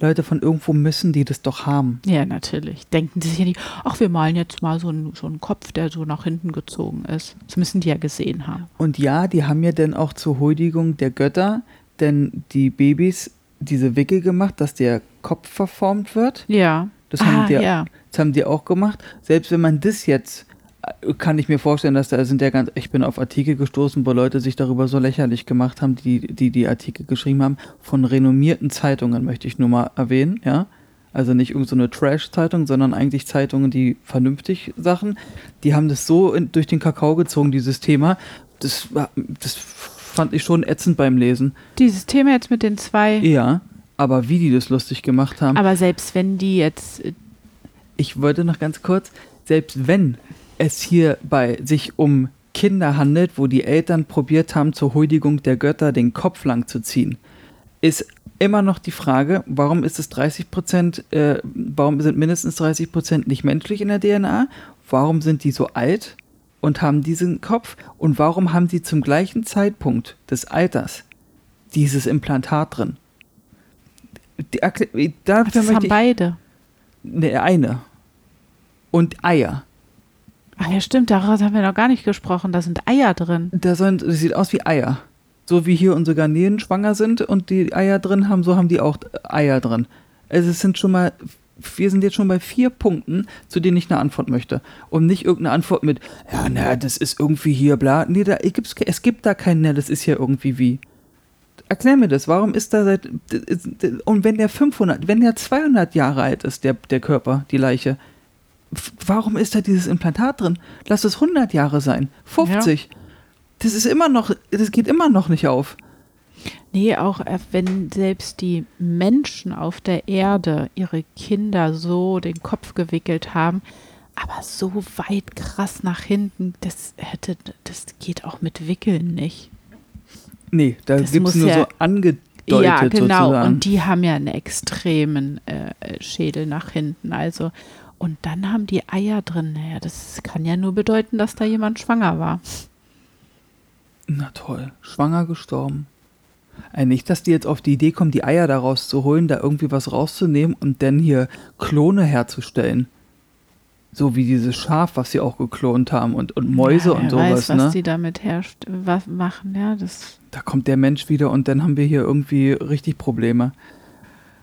Speaker 3: Leute von irgendwo müssen die das doch haben.
Speaker 2: Ja, natürlich. Denken die sich ja nicht, ach, wir malen jetzt mal so einen, so einen Kopf, der so nach hinten gezogen ist. Das müssen die ja gesehen haben.
Speaker 3: Und ja, die haben ja dann auch zur Huldigung der Götter, denn die Babys diese Wickel gemacht, dass der Kopf verformt wird.
Speaker 2: Ja.
Speaker 3: Das haben
Speaker 2: ah,
Speaker 3: die-
Speaker 2: ja.
Speaker 3: Das haben die auch gemacht. Selbst wenn man das jetzt, kann ich mir vorstellen, dass da sind ja ganz, ich bin auf Artikel gestoßen, wo Leute sich darüber so lächerlich gemacht haben, die die, die Artikel geschrieben haben, von renommierten Zeitungen, möchte ich nur mal erwähnen, ja. Also nicht irgendeine so Trash-Zeitung, sondern eigentlich Zeitungen, die vernünftig Sachen, die haben das so in, durch den Kakao gezogen, dieses Thema. Das, das fand ich schon ätzend beim Lesen.
Speaker 2: Dieses Thema jetzt mit den zwei.
Speaker 3: Ja, aber wie die das lustig gemacht haben.
Speaker 2: Aber selbst wenn die jetzt, äh,
Speaker 3: Ich wollte noch ganz kurz, selbst wenn es hierbei sich um Kinder handelt, wo die Eltern probiert haben, zur Huldigung der Götter den Kopf lang zu ziehen, ist immer noch die Frage, warum ist es 30 Prozent, äh, warum sind mindestens 30 Prozent nicht menschlich in der DNA? Warum sind die so alt und haben diesen Kopf? Und warum haben sie zum gleichen Zeitpunkt des Alters dieses Implantat drin? Die, dafür
Speaker 2: das haben beide.
Speaker 3: Ne, eine. Und Eier.
Speaker 2: Ach ja, stimmt, daraus haben wir noch gar nicht gesprochen. Da sind Eier drin.
Speaker 3: Das, sind, das sieht aus wie Eier. So wie hier unsere Garnelen schwanger sind und die Eier drin haben, so haben die auch Eier drin. Also es sind schon mal, wir sind jetzt schon bei vier Punkten, zu denen ich eine Antwort möchte. Und nicht irgendeine Antwort mit, ja, na, das ist irgendwie hier, bla. Nee, da gibt's, es gibt da keinen, das ist hier irgendwie wie. Erklär mir das, warum ist da seit, und wenn der 500, wenn der 200 Jahre alt ist, der, der Körper, die Leiche, warum ist da dieses Implantat drin? Lass es 100 Jahre sein, 50. Das ist immer noch, das geht immer noch nicht auf.
Speaker 2: Nee, auch äh, wenn selbst die Menschen auf der Erde ihre Kinder so den Kopf gewickelt haben, aber so weit krass nach hinten, das hätte, das geht auch mit Wickeln nicht.
Speaker 3: Nee, da gibt es nur
Speaker 2: ja-
Speaker 3: so angedeutet
Speaker 2: ja, genau.
Speaker 3: sozusagen.
Speaker 2: Und die haben ja einen extremen äh, Schädel nach hinten. Also, und dann haben die Eier drin. Naja, das kann ja nur bedeuten, dass da jemand schwanger war.
Speaker 3: Na toll, schwanger gestorben. Äh, nicht, dass die jetzt auf die Idee kommen, die Eier da rauszuholen, da irgendwie was rauszunehmen und dann hier Klone herzustellen. So wie dieses Schaf, was sie auch geklont haben und, und Mäuse
Speaker 2: ja,
Speaker 3: und sowas,
Speaker 2: weiß, was
Speaker 3: ne?
Speaker 2: die damit herrscht, was machen. Ja, das
Speaker 3: Da kommt der Mensch wieder und dann haben wir hier irgendwie richtig Probleme.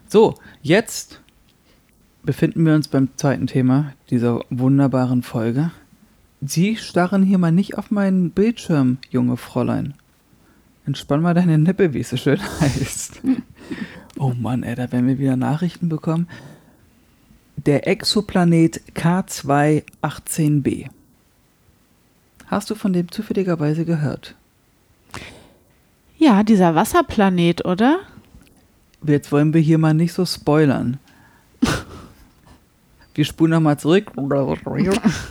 Speaker 3: So, jetzt befinden wir uns beim zweiten Thema dieser wunderbaren Folge. Sie starren hier mal nicht auf meinen Bildschirm, junge Fräulein. Entspann mal deine Nippe, wie es so schön heißt. oh Mann, ey, da werden wir wieder Nachrichten bekommen. Der Exoplanet K218b. Hast du von dem zufälligerweise gehört?
Speaker 2: Ja, dieser Wasserplanet, oder?
Speaker 3: Jetzt wollen wir hier mal nicht so spoilern. Wir spulen nochmal zurück.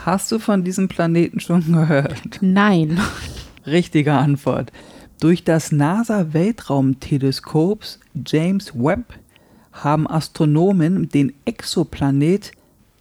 Speaker 3: Hast du von diesem Planeten schon gehört?
Speaker 2: Nein.
Speaker 3: Richtige Antwort. Durch das NASA-Weltraumteleskops James Webb haben Astronomen den Exoplanet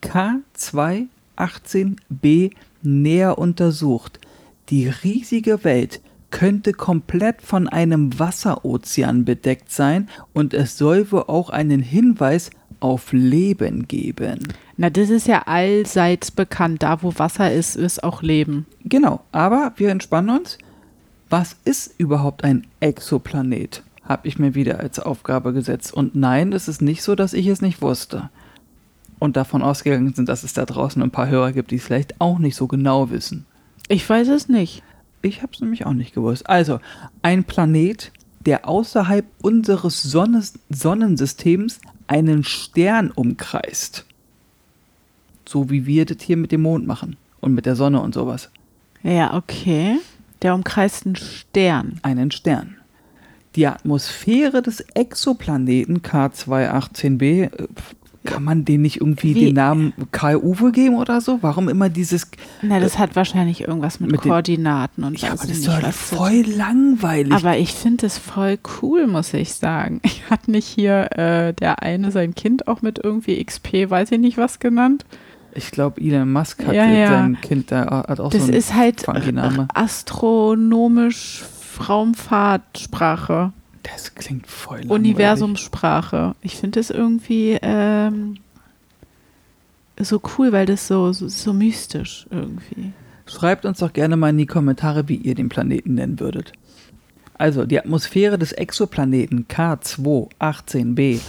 Speaker 3: K218b näher untersucht. Die riesige Welt könnte komplett von einem Wasserozean bedeckt sein und es soll wohl auch einen Hinweis auf Leben geben.
Speaker 2: Na, das ist ja allseits bekannt. Da, wo Wasser ist, ist auch Leben.
Speaker 3: Genau, aber wir entspannen uns. Was ist überhaupt ein Exoplanet? Habe ich mir wieder als Aufgabe gesetzt. Und nein, es ist nicht so, dass ich es nicht wusste. Und davon ausgegangen sind, dass es da draußen ein paar Hörer gibt, die es vielleicht auch nicht so genau wissen.
Speaker 2: Ich weiß es nicht.
Speaker 3: Ich habe es nämlich auch nicht gewusst. Also, ein Planet, der außerhalb unseres Sonnes Sonnensystems einen Stern umkreist. So wie wir das hier mit dem Mond machen und mit der Sonne und sowas.
Speaker 2: Ja, okay. Der umkreist einen Stern.
Speaker 3: Einen Stern. Die Atmosphäre des Exoplaneten K218b, äh, kann man den nicht irgendwie
Speaker 2: Wie?
Speaker 3: den Namen Karl Uwe geben oder so? Warum immer dieses.
Speaker 2: Na, das hat wahrscheinlich irgendwas mit,
Speaker 3: mit
Speaker 2: Koordinaten und
Speaker 3: Ja, aber das
Speaker 2: ich
Speaker 3: ist doch
Speaker 2: zu
Speaker 3: voll langweilig.
Speaker 2: Aber ich finde es voll cool, muss ich sagen. Hat nicht hier äh, der eine sein Kind auch mit irgendwie XP, weiß ich nicht was genannt?
Speaker 3: ich glaube, Elon Musk hat
Speaker 2: Ja, ja.
Speaker 3: sein Kind da hat auch
Speaker 2: Das
Speaker 3: so einen
Speaker 2: ist halt astronomisch Raumfahrtsprache,
Speaker 3: Das klingt voll.
Speaker 2: Universumssprache. Ich finde es irgendwie ähm, so cool, weil das so, so, so mystisch irgendwie.
Speaker 3: Schreibt uns doch gerne mal in die Kommentare, wie ihr den Planeten nennen würdet. Also, die Atmosphäre des Exoplaneten K218b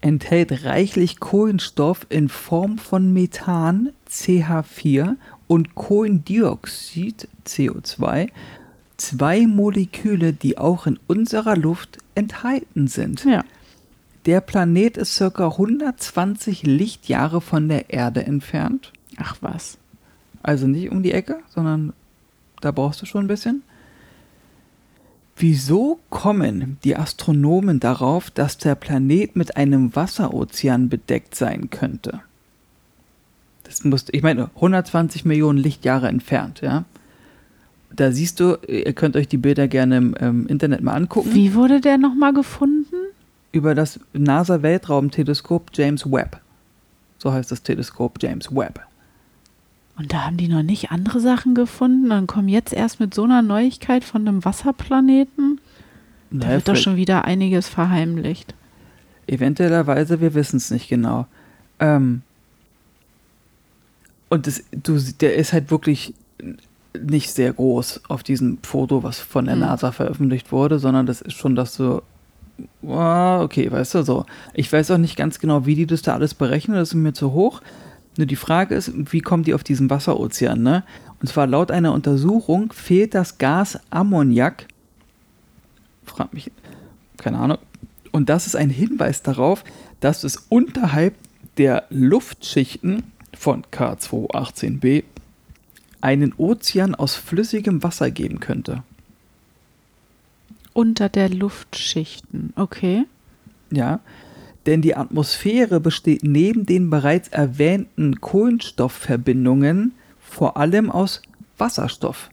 Speaker 3: enthält reichlich Kohlenstoff in Form von Methan CH4 und Kohlendioxid CO2, zwei Moleküle, die auch in unserer Luft enthalten sind.
Speaker 2: Ja.
Speaker 3: Der Planet ist ca. 120 Lichtjahre von der Erde entfernt.
Speaker 2: Ach was.
Speaker 3: Also nicht um die Ecke, sondern da brauchst du schon ein bisschen. Wieso kommen die Astronomen darauf, dass der Planet mit einem Wasserozean bedeckt sein könnte? Das muss, ich meine, 120 Millionen Lichtjahre entfernt, ja. Da siehst du, ihr könnt euch die Bilder gerne im ähm, Internet mal angucken.
Speaker 2: Wie wurde der nochmal gefunden?
Speaker 3: Über das NASA-Weltraumteleskop James Webb. So heißt das Teleskop James Webb.
Speaker 2: Und da haben die noch nicht andere Sachen gefunden und kommen jetzt erst mit so einer Neuigkeit von einem Wasserplaneten. Da
Speaker 3: Naja,
Speaker 2: wird doch schon wieder einiges verheimlicht.
Speaker 3: Eventuellerweise, wir wissen es nicht genau. Ähm, und das, du, der ist halt wirklich nicht sehr groß auf diesem Foto, was von der
Speaker 2: Mhm.
Speaker 3: NASA veröffentlicht wurde, sondern das ist schon, dass du, ah, okay, weißt du, so. Ich weiß auch nicht ganz genau, wie die das da alles berechnen, das ist mir zu hoch. Nur die Frage ist, wie kommt die auf diesen Wasserozean, ne? Und zwar laut einer Untersuchung fehlt das Gas Ammoniak, frag mich, keine Ahnung, und das ist ein Hinweis darauf, dass es unterhalb der Luftschichten von K218b einen Ozean aus flüssigem Wasser geben könnte.
Speaker 2: Unter der Luftschichten, okay.
Speaker 3: Ja, denn die Atmosphäre besteht neben den bereits erwähnten Kohlenstoffverbindungen vor allem aus Wasserstoff.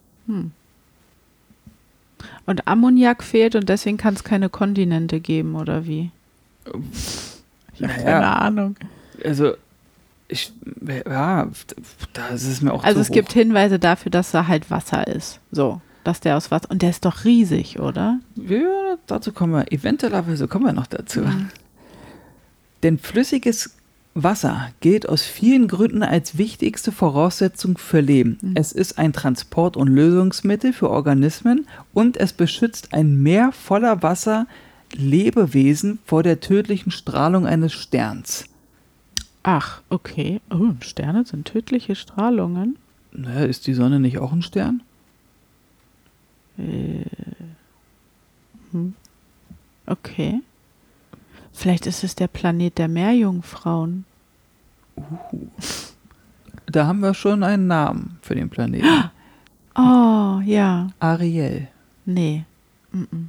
Speaker 2: Und Ammoniak fehlt und deswegen kann es keine Kontinente geben, oder wie? Ich habe
Speaker 3: Naja.
Speaker 2: keine Ahnung.
Speaker 3: Also, ich, ja, das ist mir auch
Speaker 2: Also
Speaker 3: zu
Speaker 2: es
Speaker 3: hoch.
Speaker 2: gibt Hinweise dafür, dass da halt Wasser ist. So, dass der aus Wasser. Und der ist doch riesig, oder?
Speaker 3: Ja, dazu kommen wir, eventuellerweise kommen wir noch dazu.
Speaker 2: Mhm.
Speaker 3: Denn flüssiges Wasser gilt aus vielen Gründen als wichtigste Voraussetzung für Leben.
Speaker 2: Mhm.
Speaker 3: Es ist ein Transport- und Lösungsmittel für Organismen und es beschützt ein Meer voller Wasser Lebewesen vor der tödlichen Strahlung eines Sterns.
Speaker 2: Ach, okay. Oh, Sterne sind tödliche Strahlungen.
Speaker 3: Naja, ist die Sonne nicht auch ein Stern?
Speaker 2: Okay. Vielleicht ist es der Planet der Meerjungfrauen.
Speaker 3: Da haben wir schon einen Namen für den Planeten.
Speaker 2: Oh, ja.
Speaker 3: Ariel.
Speaker 2: Nee. Mm-mm.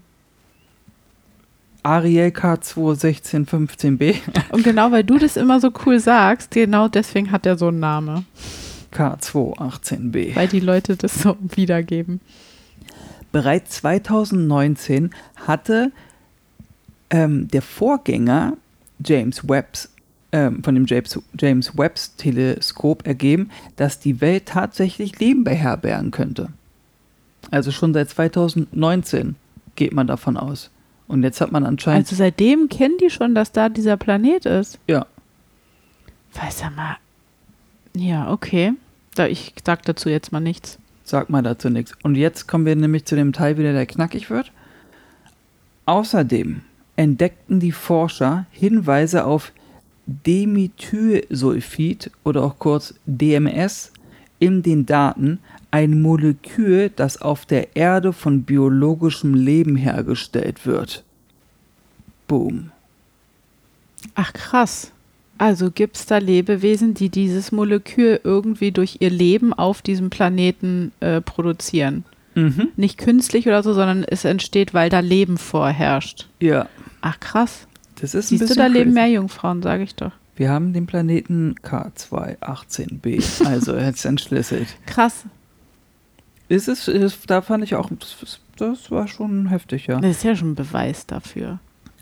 Speaker 3: Ariel K21615b.
Speaker 2: Und genau weil du das immer so cool sagst, genau deswegen hat er so einen Namen.
Speaker 3: K218b.
Speaker 2: Weil die Leute das so wiedergeben.
Speaker 3: Bereits 2019 hatte ähm, der Vorgänger James Webbs ähm, von dem James, James Webbs Teleskop ergeben, dass die Welt tatsächlich Leben beherbergen könnte. Also schon seit 2019 geht man davon aus. Und jetzt hat man anscheinend.
Speaker 2: Also seitdem kennen die schon, dass da dieser Planet ist.
Speaker 3: ja,
Speaker 2: Weiß ja mal. Ja, okay. Da, ich sag dazu jetzt mal nichts.
Speaker 3: sag mal dazu nichts. Und jetzt kommen wir nämlich zu dem Teil wieder, der knackig wird. Außerdem entdeckten die Forscher Hinweise auf Dimethylsulfid oder auch kurz DMS in den Daten, ein Molekül, das auf der Erde von biologischem Leben hergestellt wird. Boom.
Speaker 2: Ach krass. Also gibt es da Lebewesen, die dieses Molekül irgendwie durch ihr Leben auf diesem Planeten äh, produzieren.
Speaker 3: Mhm.
Speaker 2: Nicht künstlich oder so, sondern es entsteht, weil da Leben vorherrscht.
Speaker 3: Ja,
Speaker 2: Ach krass.
Speaker 3: das ist ein
Speaker 2: Siehst du,
Speaker 3: bisschen
Speaker 2: da leben
Speaker 3: crazy.
Speaker 2: mehr Jungfrauen, sage ich doch.
Speaker 3: Wir haben den Planeten K218b, also jetzt entschlüsselt.
Speaker 2: Krass.
Speaker 3: Ist es, ist, da fand ich auch, das, das war schon heftig, ja.
Speaker 2: Das ist ja schon ein Beweis dafür.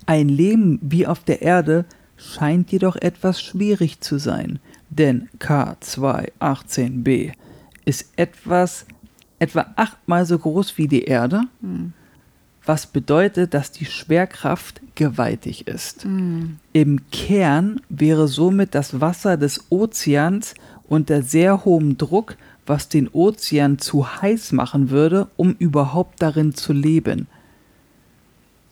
Speaker 3: Ein Leben wie auf der Erde scheint jedoch etwas schwierig zu sein, denn K218b ist etwas etwa achtmal so groß wie die Erde,
Speaker 2: Hm.
Speaker 3: was bedeutet, dass die Schwerkraft gewaltig ist.
Speaker 2: Hm.
Speaker 3: Im Kern wäre somit das Wasser des Ozeans unter sehr hohem Druck, was den Ozean zu heiß machen würde, um überhaupt darin zu leben.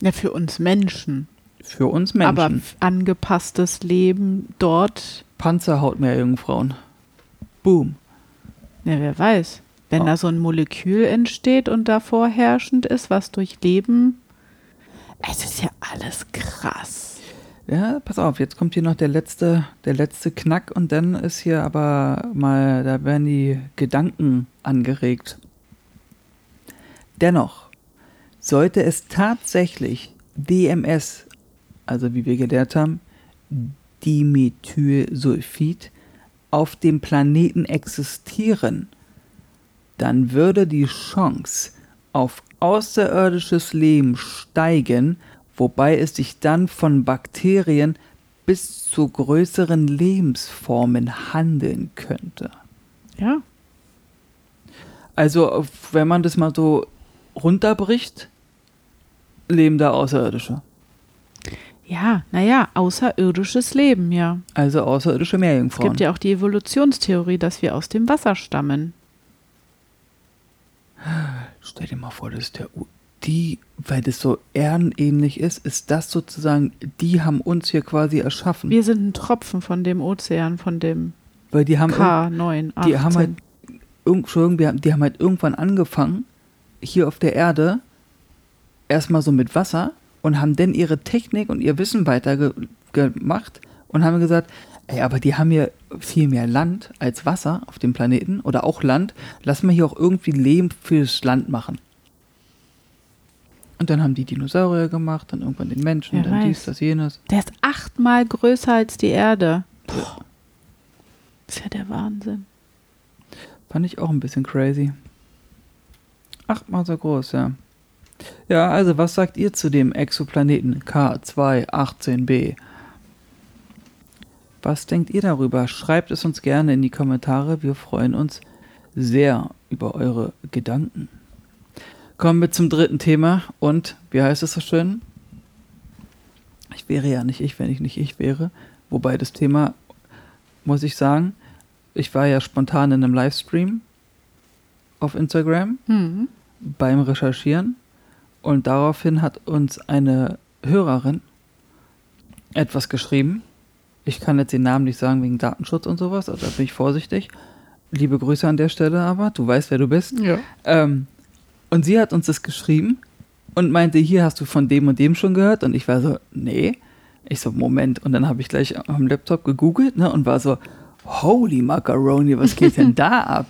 Speaker 2: Ja, für uns Menschen.
Speaker 3: Für uns Menschen.
Speaker 2: Aber angepasstes Leben dort,
Speaker 3: Panzerhautmeerjungfrauen. Boom.
Speaker 2: ja, wer weiß. Wenn
Speaker 3: Oh.
Speaker 2: da so ein Molekül entsteht und da vorherrschend ist, was durch Leben. Es ist ja alles krass.
Speaker 3: Ja, pass auf, jetzt kommt hier noch der letzte, der letzte Knack und dann ist hier aber mal, da werden die Gedanken angeregt. Dennoch, sollte es tatsächlich DMS, also wie wir gelernt haben, Dimethylsulfid, auf dem Planeten existieren, dann würde die Chance auf außerirdisches Leben steigen, wobei es sich dann von Bakterien bis zu größeren Lebensformen handeln könnte.
Speaker 2: Ja.
Speaker 3: Also, wenn man das mal so runterbricht, leben da Außerirdische.
Speaker 2: Ja, naja, außerirdisches Leben, ja.
Speaker 3: Also außerirdische
Speaker 2: Es
Speaker 3: Meerjungfrauen.
Speaker 2: gibt ja auch die Evolutionstheorie, dass wir aus dem Wasser stammen.
Speaker 3: Stell dir mal vor, das ist der die, weil das so ehrenähnlich ist, ist das sozusagen, die haben uns hier quasi erschaffen.
Speaker 2: Wir sind ein Tropfen von dem Ozean, von dem
Speaker 3: weil die haben, irg-
Speaker 2: K9,
Speaker 3: die haben halt, Entschuldigung, die haben, halt irgendwann angefangen, hier auf der Erde, erstmal so mit Wasser und haben dann ihre Technik und ihr Wissen weitergemacht gemacht und haben gesagt, ey, aber die haben hier viel mehr Land als Wasser auf dem Planeten oder auch Land. Lass mal hier auch irgendwie Leben fürs Land machen. Und dann haben die Dinosaurier gemacht, dann irgendwann den Menschen,
Speaker 2: Wer
Speaker 3: dann dies,
Speaker 2: weiß.
Speaker 3: das, jenes.
Speaker 2: Der ist achtmal größer als die Erde. Boah. Das ist ja der Wahnsinn.
Speaker 3: Fand ich auch ein bisschen crazy. Achtmal so groß, ja. Ja, also was sagt ihr zu dem Exoplaneten K218b? Was denkt ihr darüber? Schreibt es uns gerne in die Kommentare. Wir freuen uns sehr über eure Gedanken. Kommen wir zum dritten Thema und wie heißt es so schön? Ich wäre ja nicht ich, wenn ich nicht ich wäre. Wobei das Thema, muss ich sagen, ich war ja spontan in einem Livestream auf Instagram
Speaker 2: Hm.
Speaker 3: beim Recherchieren und daraufhin hat uns eine Hörerin etwas geschrieben. Ich kann jetzt den Namen nicht sagen wegen Datenschutz und sowas, also da bin ich vorsichtig. Liebe Grüße an der Stelle aber, du weißt, wer du bist.
Speaker 2: Ja.
Speaker 3: Ähm, und sie hat uns das geschrieben und meinte, hier hast du von dem und dem schon gehört. Und ich war so, nee. Ich so, Moment. Und dann habe ich gleich am Laptop gegoogelt ne, und war so, holy Macaroni, was geht denn da ab?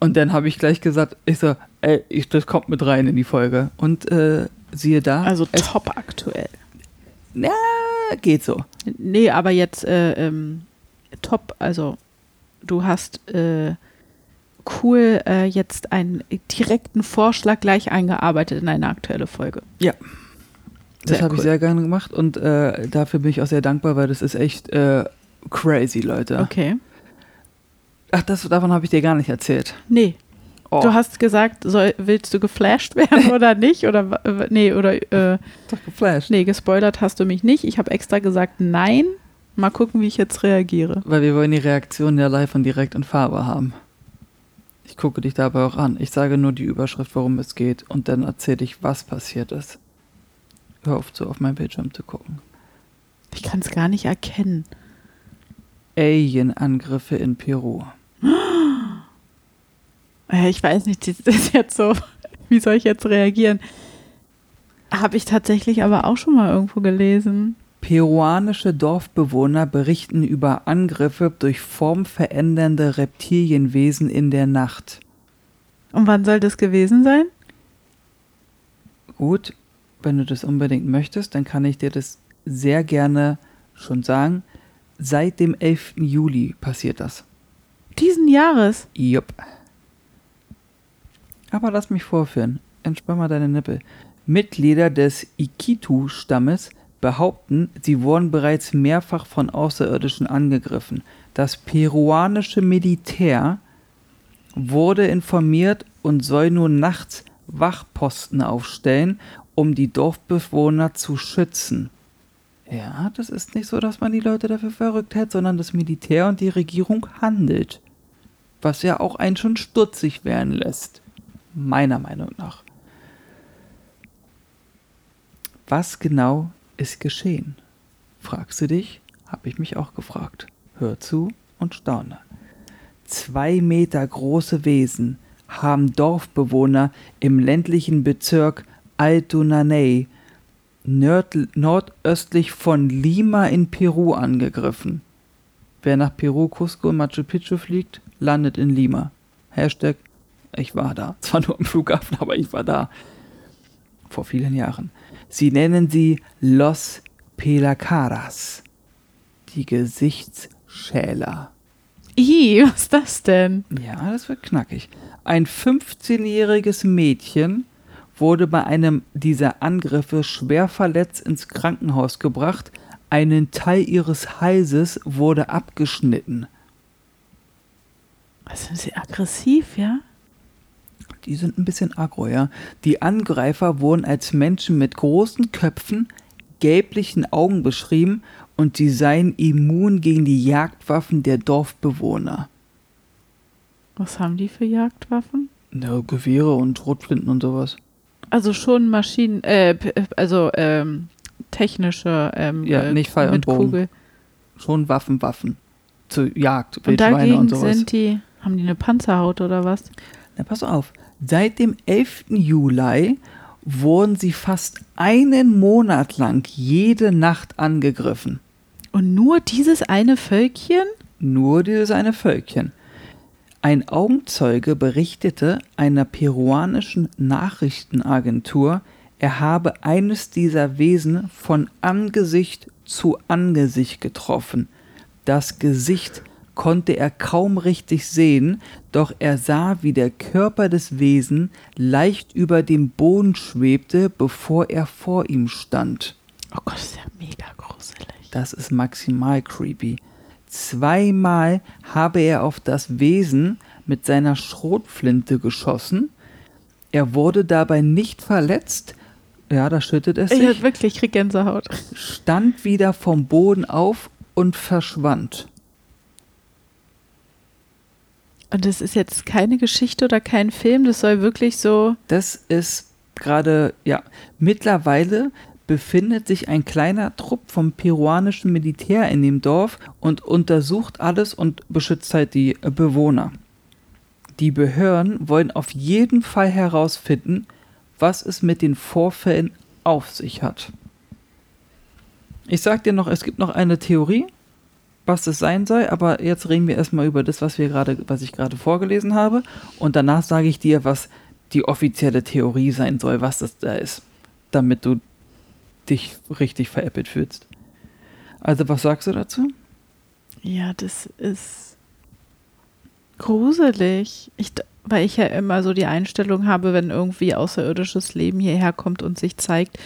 Speaker 3: Und dann habe ich gleich gesagt, ich so, ey, ich, das kommt mit rein in die Folge. Und äh, siehe da,
Speaker 2: Also top aktuell.
Speaker 3: na, geht so.
Speaker 2: Nee, aber jetzt äh, ähm, top, also du hast äh, cool äh, jetzt einen direkten Vorschlag gleich eingearbeitet in eine aktuelle Folge.
Speaker 3: Das
Speaker 2: Sehr
Speaker 3: habe ich
Speaker 2: cool.
Speaker 3: sehr gerne gemacht und äh, dafür bin ich auch sehr dankbar, weil das ist echt äh, crazy, Leute.
Speaker 2: Okay.
Speaker 3: Ach, das, davon habe ich dir gar nicht erzählt.
Speaker 2: Nee.
Speaker 3: Oh,
Speaker 2: Du hast gesagt, soll, willst du geflasht werden oder nicht? Oder nee, oder äh,
Speaker 3: doch geflasht.
Speaker 2: nee, gespoilert hast du mich nicht. Ich habe extra gesagt nein. Mal gucken, wie ich jetzt reagiere.
Speaker 3: Weil wir wollen die Reaktion ja live und direkt in Farbe haben. Ich gucke dich dabei auch an. Ich sage nur die Überschrift, worum es geht, und dann erzähle ich, was passiert ist. Hör auf, so auf mein Bildschirm zu gucken.
Speaker 2: Ich kann es gar nicht erkennen.
Speaker 3: Alien-Angriffe in Peru.
Speaker 2: Äh, Ich weiß nicht, das ist jetzt so. Wie soll ich jetzt reagieren? Habe ich tatsächlich aber auch schon mal irgendwo gelesen.
Speaker 3: Peruanische Dorfbewohner berichten über Angriffe durch formverändernde Reptilienwesen in der Nacht.
Speaker 2: Und wann soll das gewesen sein?
Speaker 3: Gut, wenn du das unbedingt möchtest, dann kann ich dir das sehr gerne schon sagen. Seit dem 11. Juli passiert das.
Speaker 2: Diesen Jahres.
Speaker 3: Jupp. Aber lass mich vorführen. Entspann mal deine Nippel. Mitglieder des Ikitu-Stammes behaupten, sie wurden bereits mehrfach von Außerirdischen angegriffen. Das peruanische Militär wurde informiert und soll nur nachts Wachposten aufstellen, um die Dorfbewohner zu schützen. Ja, das ist nicht so, dass man die Leute dafür verrückt hält, sondern das Militär und die Regierung handelt. Was ja auch einen schon stutzig werden lässt. Meiner Meinung nach. Was genau ist geschehen? Fragst du dich? Habe ich mich auch gefragt. Hör zu und staune. Zwei Meter große Wesen haben Dorfbewohner im ländlichen Bezirk Alto Nanay nord nordöstlich von Lima in Peru angegriffen. Wer nach Peru, Cusco und Machu Picchu fliegt, landet in Lima. Hashtag, ich war da. Zwar nur am Flughafen, aber ich war da. Vor vielen Jahren. Sie nennen sie Los Pelacaras. Die Gesichtsschäler.
Speaker 2: Ih, was ist das denn?
Speaker 3: Ja, das wird knackig. Ein 15-jähriges Mädchen wurde bei einem dieser Angriffe schwer verletzt ins Krankenhaus gebracht. Einen Teil ihres Halses wurde abgeschnitten.
Speaker 2: Was sind sie aggressiv, ja?
Speaker 3: Die sind ein bisschen aggro, ja. Die Angreifer wurden als Menschen mit großen Köpfen, gelblichen Augen beschrieben und sie seien immun gegen die Jagdwaffen der Dorfbewohner.
Speaker 2: Was haben die für Jagdwaffen?
Speaker 3: Ja, Gewehre und Schrotflinten und sowas.
Speaker 2: Also schon Maschinen, äh, p- also ähm, technische, ähm,
Speaker 3: Ja,
Speaker 2: äh,
Speaker 3: nicht Pfeil und Bogen.
Speaker 2: Kugel.
Speaker 3: Schon Waffen, Waffen. Zur Jagd,
Speaker 2: Und
Speaker 3: Wildschweine
Speaker 2: dagegen
Speaker 3: und sowas.
Speaker 2: sind die, haben die eine Panzerhaut oder was?
Speaker 3: Na, pass auf. Seit dem 11. Juli wurden sie fast einen Monat lang jede Nacht angegriffen.
Speaker 2: Und nur dieses eine Völkchen?
Speaker 3: Nur dieses eine Völkchen. Ein Augenzeuge berichtete einer peruanischen Nachrichtenagentur, er habe eines dieser Wesen von Angesicht zu Angesicht getroffen. Das Gesicht konnte er kaum richtig sehen, doch er sah, wie der Körper des Wesen leicht über dem Boden schwebte, bevor er vor ihm stand.
Speaker 2: Oh Gott, ist ja mega gruselig.
Speaker 3: Das ist maximal creepy. Zweimal habe er auf das Wesen mit seiner Schrotflinte geschossen. Er wurde dabei nicht verletzt. Ja, da schüttet es
Speaker 2: Ich
Speaker 3: sich.
Speaker 2: hab wirklich, ich krieg Gänsehaut.
Speaker 3: Stand wieder vom Boden auf und verschwand.
Speaker 2: Und das ist jetzt keine Geschichte oder kein Film, das soll wirklich so.
Speaker 3: Das ist gerade, ja, mittlerweile befindet sich ein kleiner Trupp vom peruanischen Militär in dem Dorf und untersucht alles und beschützt halt die Bewohner. Die Behörden wollen auf jeden Fall herausfinden, was es mit den Vorfällen auf sich hat. Ich sag dir noch, es gibt noch eine Theorie, was es sein soll, aber jetzt reden wir erstmal über das, was wir gerade, was ich gerade vorgelesen habe, und danach sage ich dir, was die offizielle Theorie sein soll, was das da ist, damit du dich richtig veräppelt fühlst. Also, was sagst du dazu?
Speaker 2: Ja, das ist gruselig. Ich, weil ich ja immer so die Einstellung habe, wenn irgendwie außerirdisches Leben hierher kommt und sich zeigt,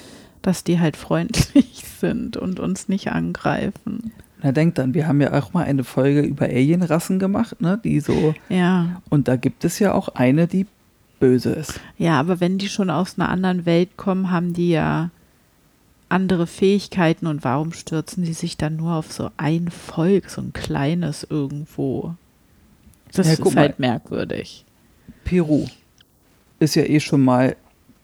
Speaker 2: dass die halt freundlich sind und uns nicht angreifen.
Speaker 3: Na, denk dann, wir haben ja auch mal eine Folge über Alienrassen gemacht, ne? Die so.
Speaker 2: Ja.
Speaker 3: Und da gibt es ja auch eine, die böse ist.
Speaker 2: Ja, aber wenn die schon aus einer anderen Welt kommen, haben die ja andere Fähigkeiten und warum stürzen die sich dann nur auf so ein Volk, so ein kleines irgendwo? Das
Speaker 3: Ja,
Speaker 2: ist halt
Speaker 3: mal.
Speaker 2: merkwürdig.
Speaker 3: Peru ist ja eh schon mal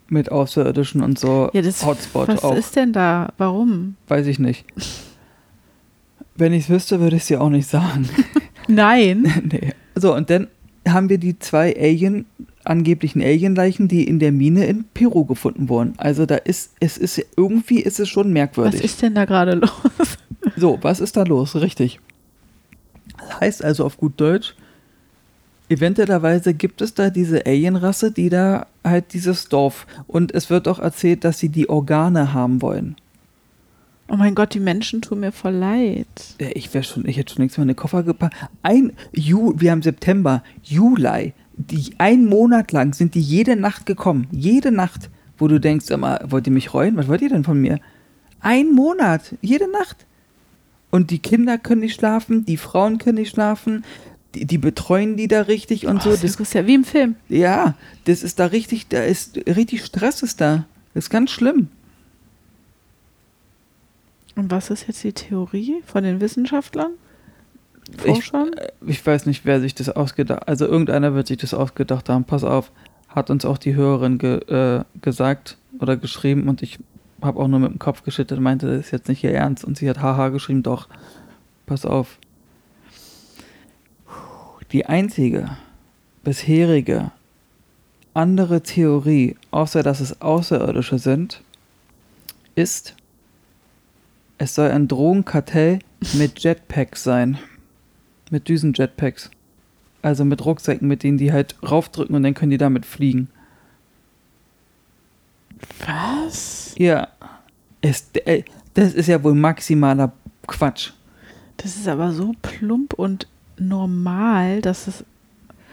Speaker 3: mit Außerirdischen und so
Speaker 2: Ja, das,
Speaker 3: Hotspot
Speaker 2: was
Speaker 3: auch.
Speaker 2: ist denn da? Warum?
Speaker 3: Weiß ich nicht. Wenn ich es wüsste, würde ich es dir auch nicht sagen.
Speaker 2: Nein.
Speaker 3: nee. So, und dann haben wir die zwei Alien, angeblichen Alienleichen, die in der Mine in Peru gefunden wurden. Also da ist, es ist, irgendwie ist es schon
Speaker 2: Was
Speaker 3: merkwürdig.
Speaker 2: ist denn da gerade los?
Speaker 3: So, was ist da los? Richtig. Das heißt also auf gut Deutsch, eventuellerweise gibt es da diese Alienrasse, die da halt dieses Dorf und es wird auch erzählt, dass sie die Organe haben wollen.
Speaker 2: Oh mein Gott, die Menschen tun mir voll leid.
Speaker 3: Ich wäre schon, ich hätte schon längst mal in den Koffer gepackt. Ein Ju, wir haben September, Juli, die ein Monat lang sind die jede Nacht gekommen, jede Nacht, wo du denkst, mal, wollt ihr mich reuen? Was wollt ihr denn von mir? Ein Monat, jede Nacht. Und die Kinder können nicht schlafen, die Frauen können nicht schlafen, die, die betreuen die da richtig und so.
Speaker 2: oh,
Speaker 3: Das,
Speaker 2: das ist ja wie im Film.
Speaker 3: ja, das ist da richtig, da ist richtig Stress ist da. Das ist ganz schlimm.
Speaker 2: Und was ist jetzt die Theorie von den Wissenschaftlern?
Speaker 3: Ich,
Speaker 2: Forschern?
Speaker 3: ich weiß nicht, wer sich das ausgedacht Also irgendeiner wird sich das ausgedacht haben. Pass auf, hat uns auch die Hörerin ge, äh, gesagt oder geschrieben und ich habe auch nur mit dem Kopf geschüttelt und meinte, das ist jetzt nicht ihr Ernst. Und sie hat haha geschrieben, doch, pass auf. Die einzige bisherige andere Theorie, außer dass es Außerirdische sind, ist, es soll ein Drogenkartell mit Jetpacks sein. Mit Düsen-Jetpacks. Also mit Rucksäcken, mit denen die halt raufdrücken und dann können die damit fliegen.
Speaker 2: Was?
Speaker 3: Ja. Es, äh, das ist ja wohl maximaler Quatsch.
Speaker 2: Das ist aber so plump und normal, dass es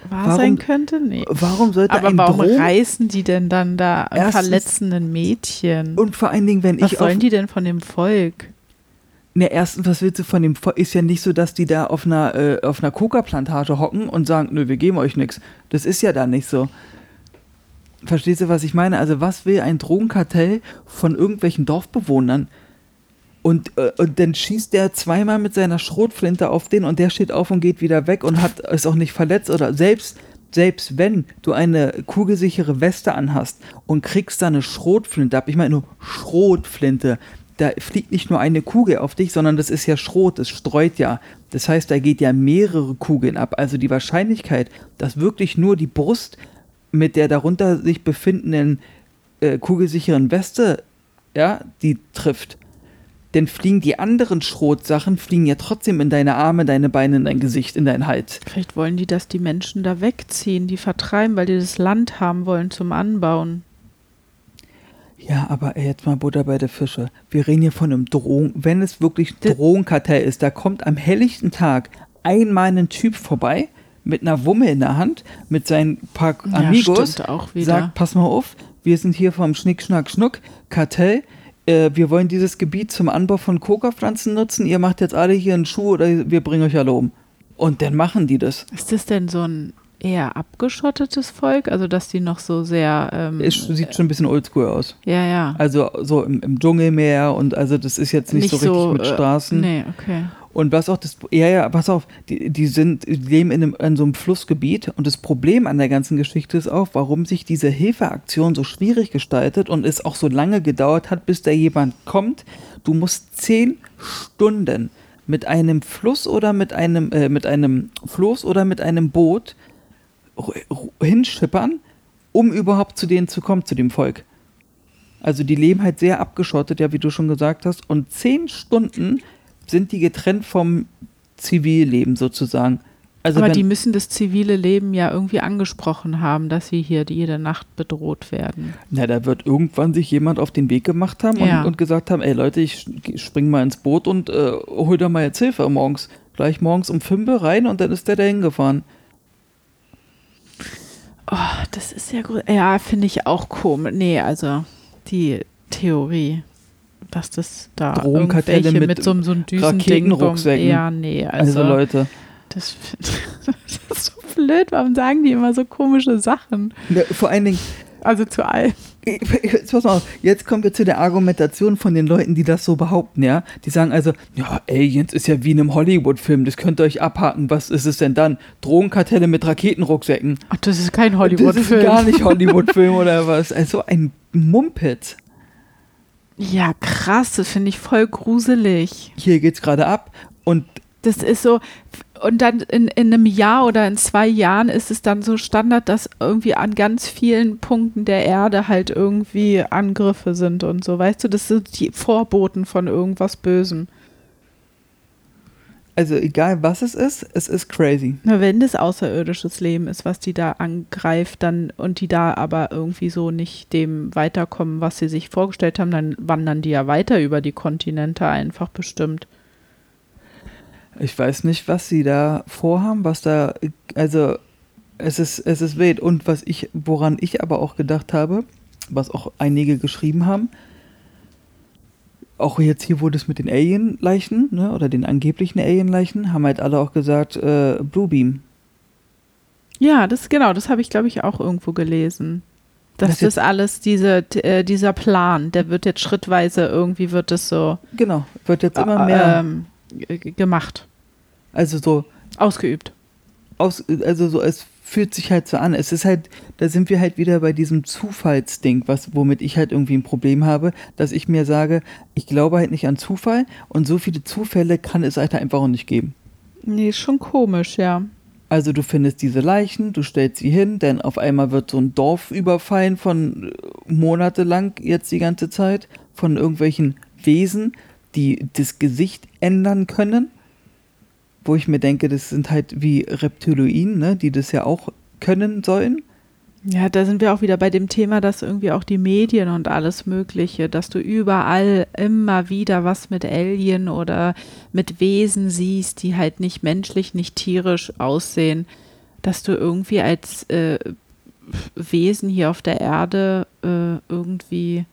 Speaker 2: wahr
Speaker 3: Warum-
Speaker 2: sein könnte? Nee.
Speaker 3: Warum sollte
Speaker 2: Aber
Speaker 3: ein
Speaker 2: warum
Speaker 3: Drogen...
Speaker 2: reißen die denn dann da verletzenden Mädchen?
Speaker 3: Und vor allen Dingen, wenn
Speaker 2: Was
Speaker 3: ich auf...
Speaker 2: sollen die denn von dem Volk?
Speaker 3: Ne, erstens, was willst du von dem... Ist ja nicht so, dass die da auf einer, äh, auf einer Coca-Plantage hocken und sagen, nö, wir geben euch nichts. Das ist ja da nicht so. Verstehst du, was ich meine? Also was will ein Drogenkartell von irgendwelchen Dorfbewohnern? Und, äh, und dann schießt der zweimal mit seiner Schrotflinte auf den und der steht auf und geht wieder weg und hat ist auch nicht verletzt oder selbst selbst wenn du eine kugelsichere Weste anhast und kriegst da eine Schrotflinte ab, ich meine nur Schrotflinte, da fliegt nicht nur eine Kugel auf dich, sondern das ist ja Schrot, das streut ja. Das heißt, da geht ja mehrere Kugeln ab. Also die Wahrscheinlichkeit, dass wirklich nur die Brust mit der darunter sich befindenden äh, kugelsicheren Weste, ja, die trifft, dann fliegen die anderen Schrotsachen, fliegen ja trotzdem in deine Arme, deine Beine, in dein Gesicht, in dein Hals.
Speaker 2: Vielleicht wollen die, dass die Menschen da wegziehen, die vertreiben, weil die das Land haben wollen zum Anbauen.
Speaker 3: Ja, aber ey, jetzt mal Butter bei der Fische. Wir reden hier von einem Drogen, wenn es wirklich
Speaker 2: D-
Speaker 3: Drogenkartell ist, da kommt am helllichten Tag einmal ein Typ vorbei mit einer Wumme in der Hand, mit seinen paar Amigos,
Speaker 2: auch wieder.
Speaker 3: sagt, pass mal auf, wir sind hier vom Schnick, Schnack, Schnuck, Kartell, äh, wir wollen dieses Gebiet zum Anbau von Coca-Pflanzen nutzen, ihr macht jetzt alle hier einen Schuh oder wir bringen euch alle um. Und dann machen die das.
Speaker 2: Ist das denn so ein eher abgeschottetes Volk? Also, dass die noch so sehr. Ähm,
Speaker 3: Es sieht schon ein bisschen oldschool aus.
Speaker 2: ja, ja.
Speaker 3: Also so im, im Dschungelmeer und also das ist jetzt nicht, so richtig mit
Speaker 2: äh,
Speaker 3: Straßen.
Speaker 2: Nee, okay.
Speaker 3: Und was auch das, ja, ja, pass auf, die, die sind, die leben in, einem, in so einem Flussgebiet und das Problem an der ganzen Geschichte ist auch, warum sich diese Hilfeaktion so schwierig gestaltet und es auch so lange gedauert hat, bis da jemand kommt. Du musst zehn Stunden mit einem Fluss oder mit einem, äh, mit einem Floß oder mit einem Boot hinschippern, um überhaupt zu denen zu kommen, zu dem Volk. Also die leben halt sehr abgeschottet, ja, wie du schon gesagt hast. Und zehn Stunden sind die getrennt vom Zivilleben sozusagen. Also
Speaker 2: Aber die müssen das zivile Leben ja irgendwie angesprochen haben, dass sie hier jede Nacht bedroht werden.
Speaker 3: na, da wird irgendwann sich jemand auf den Weg gemacht haben
Speaker 2: Ja.
Speaker 3: und, und gesagt haben, ey Leute, ich spring mal ins Boot und äh, hol da mal jetzt Hilfe morgens. Gleich morgens um 5 Uhr rein und dann ist der da hingefahren.
Speaker 2: Oh, das ist ja gut. Ja, finde ich auch komisch. Nee, also die Theorie dass das da
Speaker 3: Drogenkartelle
Speaker 2: irgendwelche
Speaker 3: mit
Speaker 2: mit, so, einem- so einem Düsending
Speaker 3: Raketenrucksäcken.
Speaker 2: Ja, nee,
Speaker 3: Also,
Speaker 2: also,
Speaker 3: Leute,
Speaker 2: das, das ist so blöd. Warum sagen die immer so komische Sachen?
Speaker 3: ja, vor allen Dingen,
Speaker 2: Also zu allem.
Speaker 3: Jetzt pass mal auf, jetzt kommen wir zu der Argumentation von den Leuten, die das so behaupten, ja. Die sagen also, ja, Aliens ist ja wie in einem Hollywood-Film, das könnt ihr euch abhaken, was ist es denn dann? Drogenkartelle mit Raketenrucksäcken.
Speaker 2: Ach, das ist kein
Speaker 3: Das ist
Speaker 2: Hollywood-Film.
Speaker 3: gar nicht Hollywood-Film oder was. Also ein Mumpet.
Speaker 2: Ja, krass, das finde ich voll gruselig.
Speaker 3: Hier geht's gerade ab und
Speaker 2: Das ist so, und dann in, in einem Jahr oder in zwei Jahren ist es dann so Standard, dass irgendwie an ganz vielen Punkten der Erde halt irgendwie Angriffe sind und so. Weißt du, das sind die Vorboten von irgendwas Bösem.
Speaker 3: also egal was es ist, es ist crazy.
Speaker 2: Na, wenn das außerirdisches Leben ist, was die da angreift, dann und die da aber irgendwie so nicht dem weiterkommen, was sie sich vorgestellt haben, dann wandern die ja weiter über die Kontinente einfach bestimmt.
Speaker 3: Ich weiß nicht, was sie da vorhaben, was da, also es ist, es ist wild. Und was ich, woran ich aber auch gedacht habe, was auch einige geschrieben haben, auch jetzt hier wurde es mit den Alien-Leichen, ne, oder den angeblichen Alien-Leichen, haben halt alle auch gesagt, äh, Bluebeam.
Speaker 2: Ja, das genau, das habe ich glaube ich auch irgendwo gelesen. Dass
Speaker 3: Das
Speaker 2: das, alles diese äh, dieser Plan, der wird jetzt schrittweise irgendwie wird es so
Speaker 3: Genau, wird jetzt immer mehr,
Speaker 2: ähm, gemacht,
Speaker 3: also so,
Speaker 2: ausgeübt.
Speaker 3: aus, also so, es fühlt sich halt so an. Es ist halt, da sind wir halt wieder bei diesem Zufallsding, was, womit ich halt irgendwie ein Problem habe, dass ich mir sage, ich glaube halt nicht an Zufall und so viele Zufälle kann es halt einfach auch nicht geben.
Speaker 2: Nee, ist schon komisch, ja.
Speaker 3: Also du findest diese Leichen, du stellst sie hin, denn auf einmal wird so ein Dorf überfallen von äh, monatelang jetzt die ganze Zeit von irgendwelchen Wesen, die das Gesicht ändern können. Wo ich mir denke, das sind halt wie Reptiloiden, ne, die das ja auch können sollen.
Speaker 2: Ja, da sind wir auch wieder bei dem Thema, dass irgendwie auch die Medien und alles Mögliche, dass du überall immer wieder was mit Alien oder mit Wesen siehst, die halt nicht menschlich, nicht tierisch aussehen, dass du irgendwie als äh, Wesen hier auf der Erde äh, irgendwie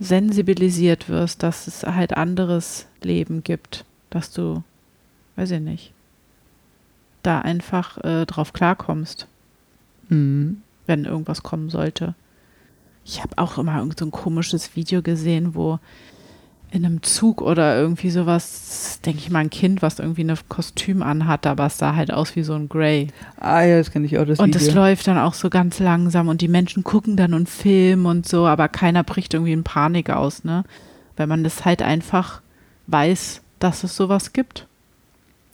Speaker 2: sensibilisiert wirst, dass es halt anderes Leben gibt, dass du, weiß ich nicht, da einfach äh, drauf klarkommst
Speaker 3: Mhm.
Speaker 2: wenn irgendwas kommen sollte. Ich habe auch immer irgend so ein komisches Video gesehen, wo in einem Zug oder irgendwie sowas, denke ich mal, ein Kind, was irgendwie ein Kostüm anhat, aber es sah halt aus wie so ein Grey.
Speaker 3: Ah ja, das kenne ich auch, das
Speaker 2: Und
Speaker 3: Video.
Speaker 2: es läuft dann auch so ganz langsam und die Menschen gucken dann und filmen und so, aber keiner bricht irgendwie in Panik aus, ne? Weil man das halt einfach weiß, dass es sowas gibt.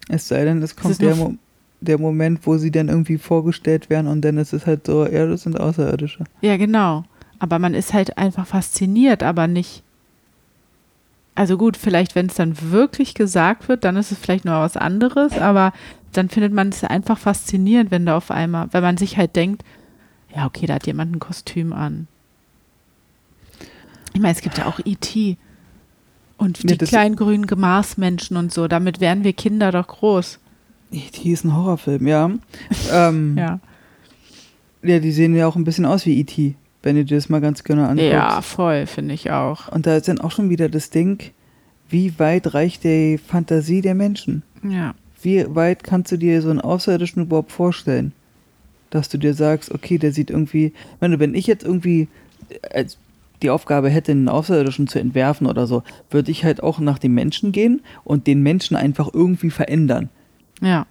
Speaker 3: Es sei denn, es kommt
Speaker 2: nur
Speaker 3: der, Mo der Moment, wo sie dann irgendwie vorgestellt werden und dann ist es halt so, ja, das sind Außerirdische.
Speaker 2: Ja, genau. Aber man ist halt einfach fasziniert, aber nicht. Also gut, vielleicht, wenn es dann wirklich gesagt wird, dann ist es vielleicht noch was anderes, aber dann findet man es einfach faszinierend, wenn da auf einmal, wenn man sich halt denkt, ja, okay, da hat jemand ein Kostüm an. Ich meine, es gibt ja auch E.T. Und
Speaker 3: Ja,
Speaker 2: die
Speaker 3: das-
Speaker 2: kleinen grünen Marsmenschen und so, damit wären wir Kinder doch groß.
Speaker 3: E.T. ist ein Horrorfilm, ja. ähm, ja.
Speaker 2: Ja,
Speaker 3: die sehen ja auch ein bisschen aus wie E.T., wenn du dir das mal ganz genau anguckst.
Speaker 2: ja voll, finde ich auch.
Speaker 3: Und da ist dann auch schon wieder das Ding, wie weit reicht die Fantasie der Menschen?
Speaker 2: Ja.
Speaker 3: Wie weit kannst du dir so einen Außerirdischen überhaupt vorstellen? Dass du dir sagst, okay, der sieht irgendwie, ich meine, wenn ich jetzt irgendwie äh, die Aufgabe hätte, einen Außerirdischen zu entwerfen oder so, würde ich halt auch nach dem Menschen gehen und den Menschen einfach irgendwie verändern.
Speaker 2: Ja.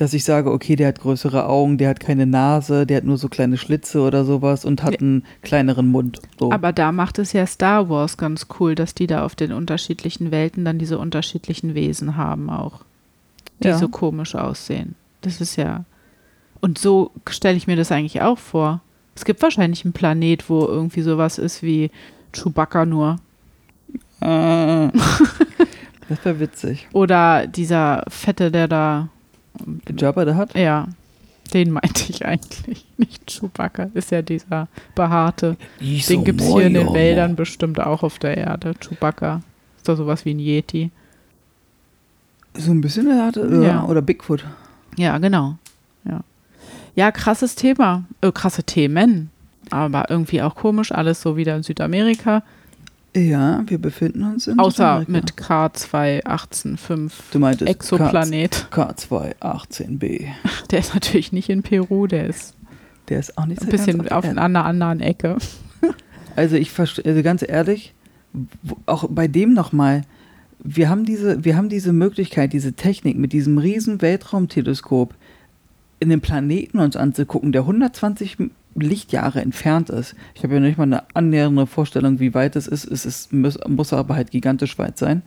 Speaker 3: Dass ich sage, okay, der hat größere Augen, der hat keine Nase, der hat nur so kleine Schlitze oder sowas und hat einen kleineren Mund. So.
Speaker 2: Aber da macht es ja Star Wars ganz cool, dass die da auf den unterschiedlichen Welten dann diese unterschiedlichen Wesen haben auch, die
Speaker 3: Ja.
Speaker 2: so komisch aussehen. Das ist ja. Und so stelle ich mir das eigentlich auch vor. Es gibt wahrscheinlich einen Planet, wo irgendwie sowas ist wie Chewbacca nur.
Speaker 3: Äh, das wäre witzig.
Speaker 2: Oder dieser Fette, der da.
Speaker 3: Jabba der hat?
Speaker 2: Ja, den meinte ich eigentlich. Nicht Chewbacca, ist ja dieser behaarte. Den gibt es hier in den Wäldern bestimmt auch auf der Erde. Chewbacca. Ist doch sowas wie ein Yeti.
Speaker 3: So ein bisschen der hatte, ja.
Speaker 2: Ja.
Speaker 3: Oder Bigfoot.
Speaker 2: Ja, genau. Ja, ja krasses Thema. Äh, krasse Themen. Aber irgendwie auch komisch. Alles so wieder in Südamerika.
Speaker 3: Ja, wir befinden uns in
Speaker 2: Außer
Speaker 3: Südamerika.
Speaker 2: mit K2185
Speaker 3: Du meintest
Speaker 2: Exoplanet.
Speaker 3: K218b.
Speaker 2: Der ist natürlich nicht in Peru, der ist
Speaker 3: Der ist auch nicht
Speaker 2: ein
Speaker 3: so
Speaker 2: bisschen
Speaker 3: ganz
Speaker 2: auf
Speaker 3: Erde.
Speaker 2: einer anderen Ecke.
Speaker 3: Also ich verstehe, also ganz ehrlich, auch bei dem nochmal, wir haben diese, wir haben diese Möglichkeit, diese Technik mit diesem riesen Weltraumteleskop in den Planeten uns anzugucken, der 120 Lichtjahre entfernt ist. Ich habe ja nicht mal eine annähernde Vorstellung, wie weit es ist. Es ist, muss, muss aber halt gigantisch weit sein.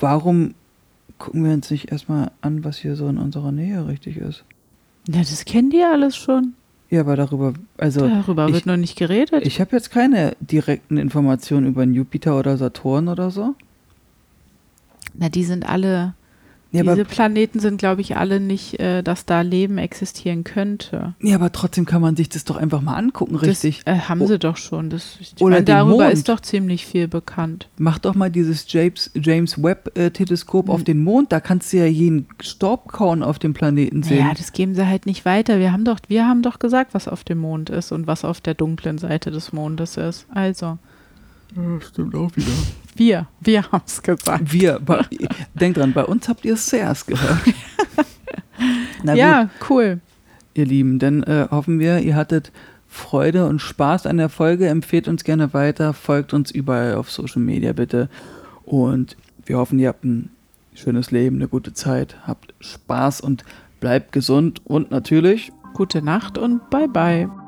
Speaker 3: Warum gucken wir uns nicht erstmal an, was hier so in unserer Nähe richtig ist?
Speaker 2: Ja, das kennen die alles schon.
Speaker 3: Ja, aber darüber, also
Speaker 2: Darüber
Speaker 3: ich-
Speaker 2: wird noch nicht geredet.
Speaker 3: ich habe jetzt keine direkten Informationen über einen Jupiter oder Saturn oder so.
Speaker 2: Na, die sind alle,
Speaker 3: Ja,
Speaker 2: diese Planeten sind, glaube ich, alle nicht, äh, dass da Leben existieren könnte.
Speaker 3: ja, aber trotzdem kann man sich das doch einfach mal angucken, richtig.
Speaker 2: Das äh, haben
Speaker 3: O-
Speaker 2: sie doch schon. Das, ich
Speaker 3: Oder
Speaker 2: meine, darüber
Speaker 3: Mond.
Speaker 2: ist doch ziemlich viel bekannt.
Speaker 3: Mach doch mal dieses James, James Webb-Teleskop auf
Speaker 2: Hm.
Speaker 3: den Mond, da kannst du ja jeden Staubkorn auf dem Planeten sehen.
Speaker 2: Ja, das geben sie halt nicht weiter. Wir haben doch, wir haben doch gesagt, was auf dem Mond ist und was auf der dunklen Seite des Mondes ist. Also,
Speaker 3: stimmt auch wieder.
Speaker 2: wir, wir haben es gesagt.
Speaker 3: Wir, bei, denk dran, bei uns habt ihr es zuerst gehört. Na gut,
Speaker 2: ja, cool.
Speaker 3: ihr Lieben, dann äh, hoffen wir, ihr hattet Freude und Spaß an der Folge. Empfehlt uns gerne weiter, folgt uns überall auf Social Media bitte. Und wir hoffen, ihr habt ein schönes Leben, eine gute Zeit, habt Spaß und bleibt gesund und natürlich
Speaker 2: Gute Nacht und bye bye.